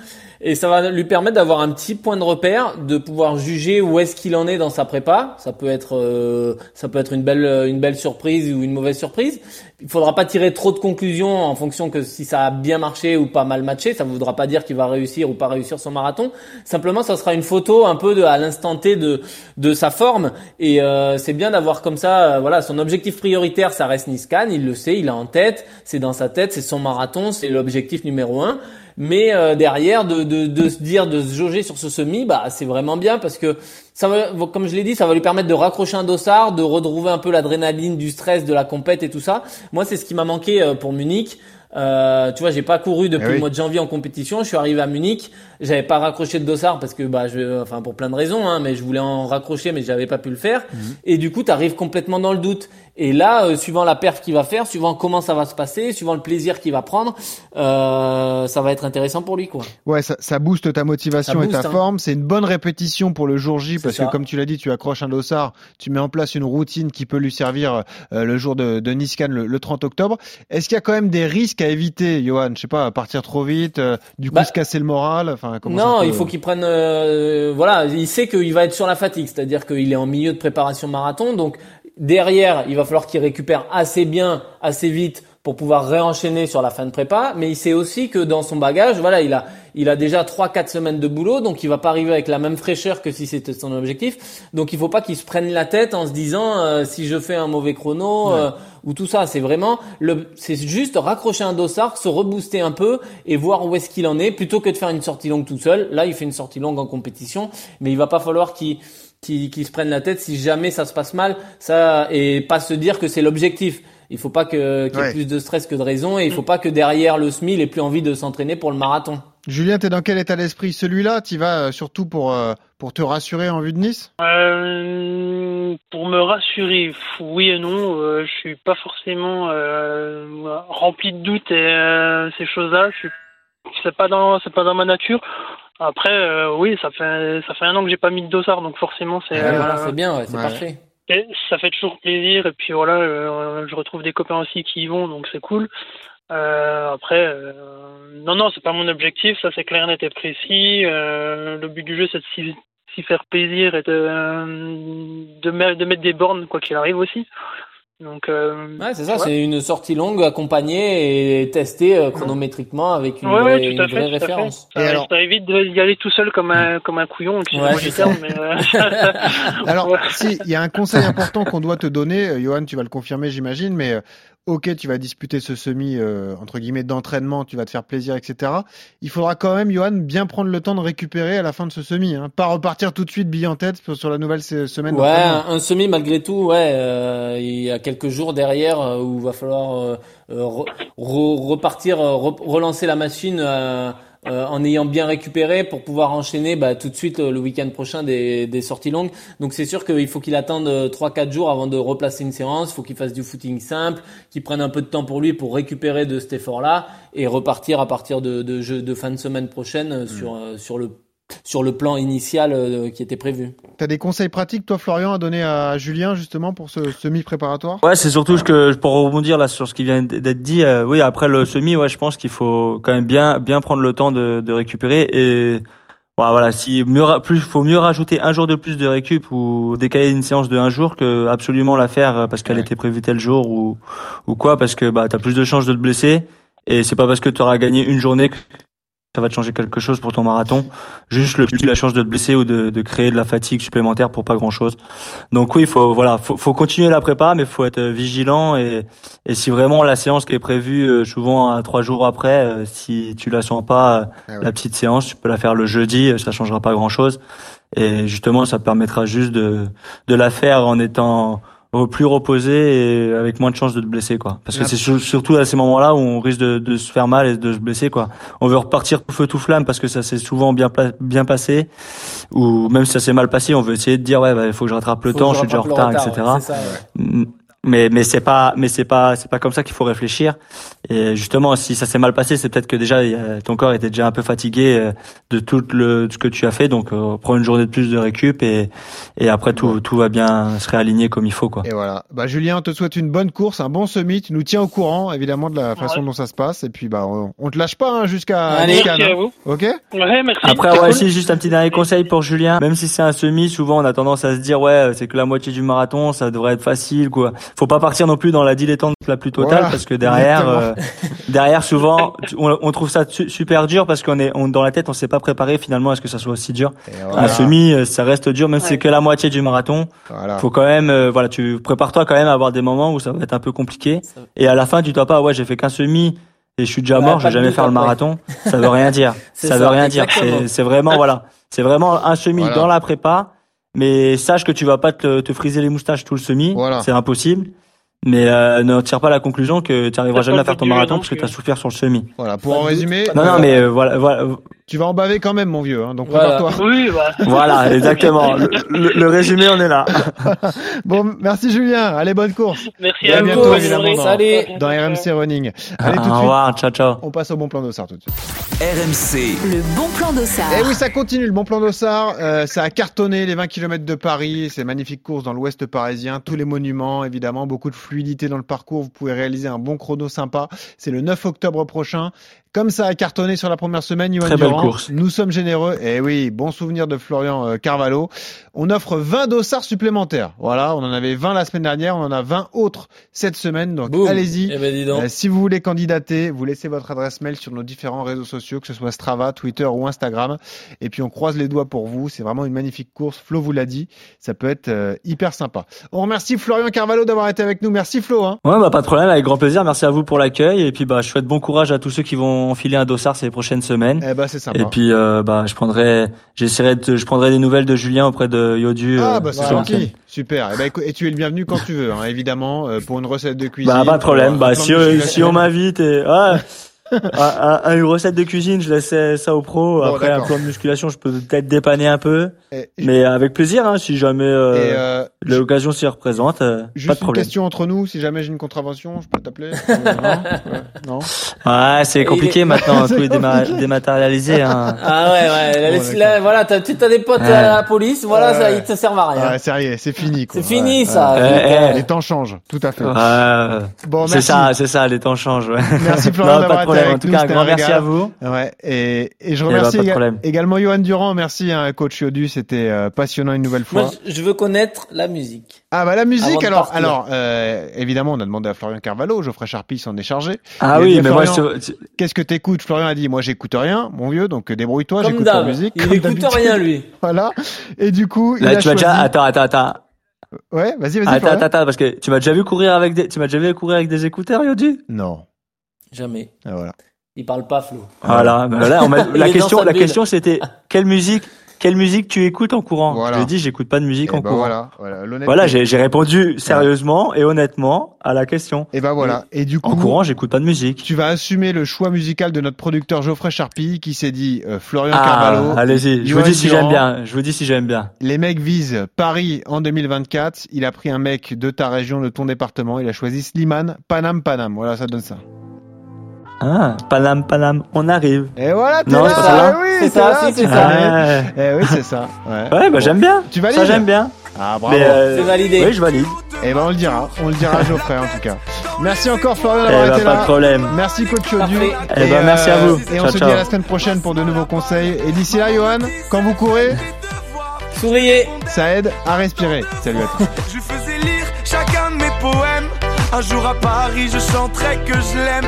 D: et ça va lui permettre d'avoir un petit point de repère de pouvoir juger où est-ce qu'il en est dans sa prépa. Ça peut être euh, ça peut être une belle une belle surprise ou une mauvaise surprise. Il faudra pas tirer trop de conclusions en fonction que si ça a bien marché ou pas mal matché. Ça ne voudra pas dire qu'il va réussir ou pas réussir son marathon. Simplement ça sera une photo un peu de à l'instant T de de sa forme. Et euh, c'est bien d'avoir comme ça, euh, voilà, son objectif prioritaire, ça reste Niscan, il le sait, il a en tête, c'est dans sa tête, c'est son marathon, c'est l'objectif numéro un. Mais euh, derrière, de, de, de se dire, de se jauger sur ce semi, bah c'est vraiment bien parce que ça va, comme je l'ai dit, ça va lui permettre de raccrocher un dossard, de retrouver un peu l'adrénaline du stress, de la compète et tout ça. Moi, c'est ce qui m'a manqué euh, pour Munich. Euh, tu vois, j'ai pas couru depuis
C: Eh oui.
D: le mois de janvier en compétition. Je suis arrivé à Munich, j'avais pas raccroché de dossard parce que bah je, enfin pour plein de raisons, hein, mais je voulais en raccrocher, mais j'avais pas pu le faire.
C: Mhm.
D: Et du coup, tu arrives complètement dans le doute. Et là, euh, suivant la perf qu'il va faire, suivant comment ça va se passer, suivant le plaisir qu'il va prendre, euh, ça va être intéressant pour lui, quoi.
C: Ouais, ça, ça booste ta motivation
D: Ça
C: et ta
D: hein.
C: forme. C'est une bonne répétition pour le jour J parce
D: ça.
C: que, comme tu l'as dit, tu accroches un dossard, tu mets en place une routine qui peut lui servir euh, le jour de, de Niscan le, le 30 octobre. Est-ce qu'il y a quand même des risques à éviter, Johan? Je sais pas, partir trop vite, du coup
D: Bah,
C: se casser le moral. Enfin, ça
D: non, il faut qu'il prenne. euh, voilà, il sait qu'il va être sur la fatigue, c'est-à-dire qu'il est en milieu de préparation marathon, donc derrière, il va falloir qu'il récupère assez bien, assez vite pour pouvoir réenchaîner sur la fin de prépa. Mais il sait aussi que dans son bagage, voilà, il a, il a déjà trois, quatre semaines de boulot, donc il va pas arriver avec la même fraîcheur que si c'était son objectif. Donc il faut pas qu'il se prenne la tête en se disant euh, si je fais un mauvais chrono. euh, ou tout ça, c'est vraiment le, c'est juste raccrocher un dossard, se rebooster un peu et voir où est-ce qu'il en est, plutôt que de faire une sortie longue tout seul. Là, il fait une sortie longue en compétition, mais il va pas falloir qu'il qu'il qu'il se prenne la tête si jamais ça se passe mal, ça et pas se dire que c'est l'objectif. Il faut pas que qu'il y ait
C: Ouais.
D: plus de stress que de raison et il faut pas que derrière le SMI, il ait plus envie de s'entraîner pour le marathon.
C: Julien, t'es dans quel état d'esprit? Celui-là, tu vas euh, surtout pour euh, pour te rassurer en vue de Nice?
A: Euh, pour me rassurer, oui et non, euh, je suis pas forcément euh, rempli de doutes et euh, ces choses-là. Je suis, c'est pas dans, c'est pas dans ma nature. Après, euh, oui, ça fait, ça fait un an que j'ai pas mis de dossard, donc forcément c'est,
D: c'est bien, ouais, c'est
C: ouais.
D: parfait.
A: Et ça fait toujours plaisir. Et puis voilà, euh, je retrouve des copains aussi qui y vont, donc c'est cool. Euh, après, euh, non, non, c'est pas mon objectif, ça c'est clair, net et précis. Euh, le but du jeu, c'est de s'y, faire plaisir et de, de mettre des bornes, quoi qu'il arrive aussi. Donc, euh,
D: Ouais, c'est ça, c'est une sortie longue accompagnée et testée euh, chronométriquement avec une
A: Ouais,
D: vraie,
A: ouais, tout à
D: une
A: fait,
D: vraie
A: tout à fait.
D: référence.
A: Ça,
C: Et alors-
A: ça évite d'y aller tout seul comme un, comme un couillon,
D: Ouais,
A: terme, mais, euh, (laughs)
C: Alors, (laughs) si, il y a un conseil important qu'on doit te donner, euh, Johan, tu vas le confirmer, j'imagine, mais euh, ok, tu vas disputer ce semi, euh, entre guillemets, d'entraînement, tu vas te faire plaisir, etc. Il faudra quand même, Johan, bien prendre le temps de récupérer à la fin de ce semi, hein. pas repartir tout de suite bille en tête sur la nouvelle se- semaine
D: Ouais, un, un semi malgré tout, ouais, euh, il y a quelques jours derrière euh, où il va falloir euh, re- re- repartir, re- relancer la machine euh, euh, en ayant bien récupéré pour pouvoir enchaîner bah, tout de suite le week-end prochain des, des sorties longues. Donc c'est sûr qu'il faut qu'il attende 3-4 jours avant de replacer une séance. Il faut qu'il fasse du footing simple, qu'il prenne un peu de temps pour lui pour récupérer de cet effort-là et repartir à partir de, de, de fin de semaine prochaine mmh. sur, sur le sur le plan initial euh, qui était prévu.
C: Tu as des conseils pratiques, toi, Florian, à donner à Julien, justement, pour ce semi-préparatoire?
E: Ouais, c'est surtout ce que, pour rebondir là sur ce qui vient d'être dit, euh, oui, après le semi, ouais, je pense qu'il faut quand même bien, bien prendre le temps de, de récupérer et voilà, si mieux, plus, faut mieux rajouter un jour de plus de récup ou décaler une séance de un jour que absolument la faire parce qu'elle était prévue tel jour ou, ou quoi, parce que bah, tu as plus de chances de te blesser et c'est pas parce que tu auras gagné une journée ça va te changer quelque chose pour ton marathon. Juste le la chance de te blesser ou de, de, créer de la fatigue supplémentaire pour pas grand chose. Donc oui, il faut voilà, faut, faut continuer la prépa, mais faut être vigilant et, et si vraiment la séance qui est prévue euh, souvent à trois jours après, euh, si tu la sens pas euh, ah la petite séance, tu peux la faire le jeudi, ça changera pas grand chose. Et justement, ça permettra juste de de la faire en étant plus reposé et avec moins de chances de te blesser quoi. Parce que c'est surtout à ces moments-là où on risque de, de, se faire mal et de se blesser quoi. On veut repartir tout feu tout flamme parce que ça s'est souvent bien bien passé ou même si ça s'est mal passé on veut essayer de dire ouais bah, il faut que je rattrape le temps je suis déjà en retard, etc mais mais c'est pas mais c'est pas c'est pas comme ça qu'il faut réfléchir. Et justement si ça s'est mal passé c'est peut-être que déjà ton corps était déjà un peu fatigué euh, de tout le ce que tu as fait. Donc euh, prends une journée de plus de récup et et après tout tout va bien se réaligner comme il faut quoi.
C: Et voilà. Bah Julien on te souhaite une bonne course un bon semi. Tu nous tiens au courant évidemment de la façon dont ça se passe. Et puis bah on, te lâche pas hein, jusqu'à
A: merci à vous.
C: ok
A: ouais, merci.
E: après ouais si juste un petit dernier conseil pour Julien. Même si c'est un semi souvent on a tendance à se dire ouais c'est que la moitié du marathon ça devrait être facile quoi faut pas partir non plus dans la dilettante la plus totale parce que derrière, euh, derrière souvent, on, trouve ça super dur parce qu'on est on, dans la tête, on s'est pas préparé finalement à ce que ça soit aussi dur. Un semi, euh, ça reste dur, même si c'est que la moitié du marathon. Voilà. Faut quand même, euh, voilà, tu prépares-toi quand même à avoir des moments où ça va être un peu compliqué. Et à la fin, tu dois pas, ouais, j'ai fait qu'un semi et je suis déjà mort, je vais jamais faire le marathon. Ça veut rien (laughs) dire. ça, veut rien dire. C'est vraiment voilà, c'est vraiment un semi dans la prépa mais sache que tu vas pas te, te friser les moustaches tout le semi, c'est impossible. Mais euh, ne tire pas la conclusion que tu n'arriveras jamais à faire ton marathon parce que tu as souffert sur le semi.
C: Voilà, pour en résumer.
E: Non, non, mais euh, voilà, voilà.
C: Tu vas en baver quand même, mon vieux. Hein, donc prépare-toi.
A: Oui, voilà. (laughs)
E: voilà, exactement. Le, résumé, on est là. (laughs)
C: bon, merci Julien. Allez, bonne course.
A: Merci
C: à,
A: à
C: bientôt,
A: vous.
C: évidemment, dans, dans, RMC Running. Allez, tout de
E: Au revoir, ciao, ciao.
C: On passe au bon plan d'Ossard tout de suite.
B: RMC. Le bon plan d'Ossard.
C: Et eh oui, ça continue, le bon plan d'Ossard. Euh, ça a cartonné les 20 km de Paris. Ces magnifiques courses dans l'ouest parisien. Tous les monuments, évidemment. Beaucoup de fluidité dans le parcours. Vous pouvez réaliser un bon chrono sympa. C'est le 9 octobre prochain. Comme ça a cartonné sur la première semaine, Yoann
E: Course.
C: nous sommes généreux. Et eh oui, bon souvenir de Florian euh, Carvalho. On offre 20 dossards supplémentaires. Voilà, on en avait 20 la semaine dernière, on en a 20 autres cette semaine. Donc allez-y.
D: Eh ben, euh,
C: si vous voulez candidater, vous laissez votre adresse mail sur nos différents réseaux sociaux, que ce soit Strava, Twitter ou Instagram. Et puis on croise les doigts pour vous. C'est vraiment une magnifique course. Flo vous l'a dit, ça peut être euh, hyper sympa. On remercie Florian Carvalho d'avoir été avec nous. Merci Flo. Hein.
E: Ouais, bah pas de problème, avec grand plaisir. Merci à vous pour l'accueil. Et puis bah je souhaite bon courage à tous ceux qui vont enfiler un dossard ces prochaines semaines.
C: Eh bah, c'est sympa.
E: Et puis euh, bah je prendrai, j'essaierai de, je prendrai des nouvelles de Julien auprès de Yodu.
C: Ah bah c'est gentil. Super. Et, eh bah, et tu es le bienvenu quand tu veux, hein, évidemment, pour une recette de cuisine.
E: Bah pas de problème. Bah si, si on m'invite et (laughs) (laughs) ouais. une recette de cuisine, je laisse ça au pro. Après, un plan de musculation, je peux peut-être dépanner un peu. mais avec plaisir, hein, si jamais euh, euh l'occasion s'y représente. Euh,
C: juste
E: pas de problème.
C: une question entre nous, si jamais j'ai une contravention, je peux t'appeler? (laughs)
E: Non, Ouais, c'est compliqué maintenant, (laughs) tout est dématérialisé. Hein.
D: Ah ouais, ouais. voilà, tu as des potes à la police, voilà, ça, ils te servent à rien.
C: Ouais, c'est c'est fini.
D: C'est fini, ça.
C: les temps changent, tout à fait.
E: bon, c'est ça, c'est ça, les temps changent.
C: Merci Florent d'avoir
E: en tout cas, un grand merci à vous.
C: Ouais, et, et je ben, remercie également Johan Durand. Merci, hein, coach Yodu. C'était euh, passionnant une nouvelle fois.
D: Moi, je veux connaître la musique.
C: Ah bah la musique alors alors euh, évidemment on a demandé à Florian Carvalho, Geoffrey Charpie s'en est chargé.
E: Ah oui, mais moi
C: qu'est-ce que t'écoutes? Florian a dit moi j'écoute rien, mon vieux, donc débrouille-toi, j'écoute la musique.
D: Il écoute rien lui. (laughs)
C: voilà. Et du coup,
E: Là,
C: il a
E: tu vas déjà attends attends attends.
C: Ouais, vas-y vas-y.
E: Attends attends attends parce que tu m'as déjà vu courir avec des tu m'as déjà vu courir avec des écouteurs Yodu?
C: Non.
D: Jamais.
C: Ah, voilà.
D: Il parle pas Flo.
E: Voilà. Bah là, on (laughs) la question, la question c'était (laughs) quelle musique quelle musique tu écoutes en courant?
C: Voilà.
E: Je lui ai dit, j'écoute pas de musique
C: Et
E: en
C: bah
E: courant.
C: voilà, voilà.
E: Voilà, j'ai répondu sérieusement et honnêtement à la question.
C: Et bah voilà. Et du coup,
E: En courant, j'écoute pas de musique.
C: tu vas assumer le choix musical de notre producteur Geoffrey Charpie qui s'est dit euh, Florian
E: Ah,
C: Carvalho.
E: allez-y. Je vous dis si j'aime bien. Je vous dis si j'aime bien.
C: Les mecs visent Paris en 2024. Il a pris un mec de ta région, de ton département. Il a choisi Slimane, Panam, Panam. Voilà, ça donne ça.
E: Ah, panam, panam, on arrive.
C: Et voilà, t'es
E: Non,
C: là.
E: ça.
C: Eh oui,
D: C'est ça,
C: là,
D: si, c'est ça.
E: Ah,
C: Eh oui, c'est ça. Ouais.
E: ouais, bah
C: Bon.
E: j'aime bien.
C: Tu valides
E: Ça j'aime bien.
C: Ah, bravo.
E: Euh,
D: C'est validé.
E: Oui, je valide.
C: Eh ben, on le dira. On le dira à Geoffrey, en tout cas. Merci encore, Florian,
E: Eh
C: d'avoir
E: bah,
C: été
E: pas de problème.
C: Merci, coach Audu.
D: Parfait.
E: Eh ben, merci à vous.
C: Et on se
E: ciao.
C: dit à la semaine prochaine pour de nouveaux conseils. Et d'ici là, Johan, quand vous courez,
D: Souriez.
C: ça aide à respirer. Salut à tous.
J: Je faisais lire chacun de mes poèmes. Un jour à Paris, je chanterai que je l'aime.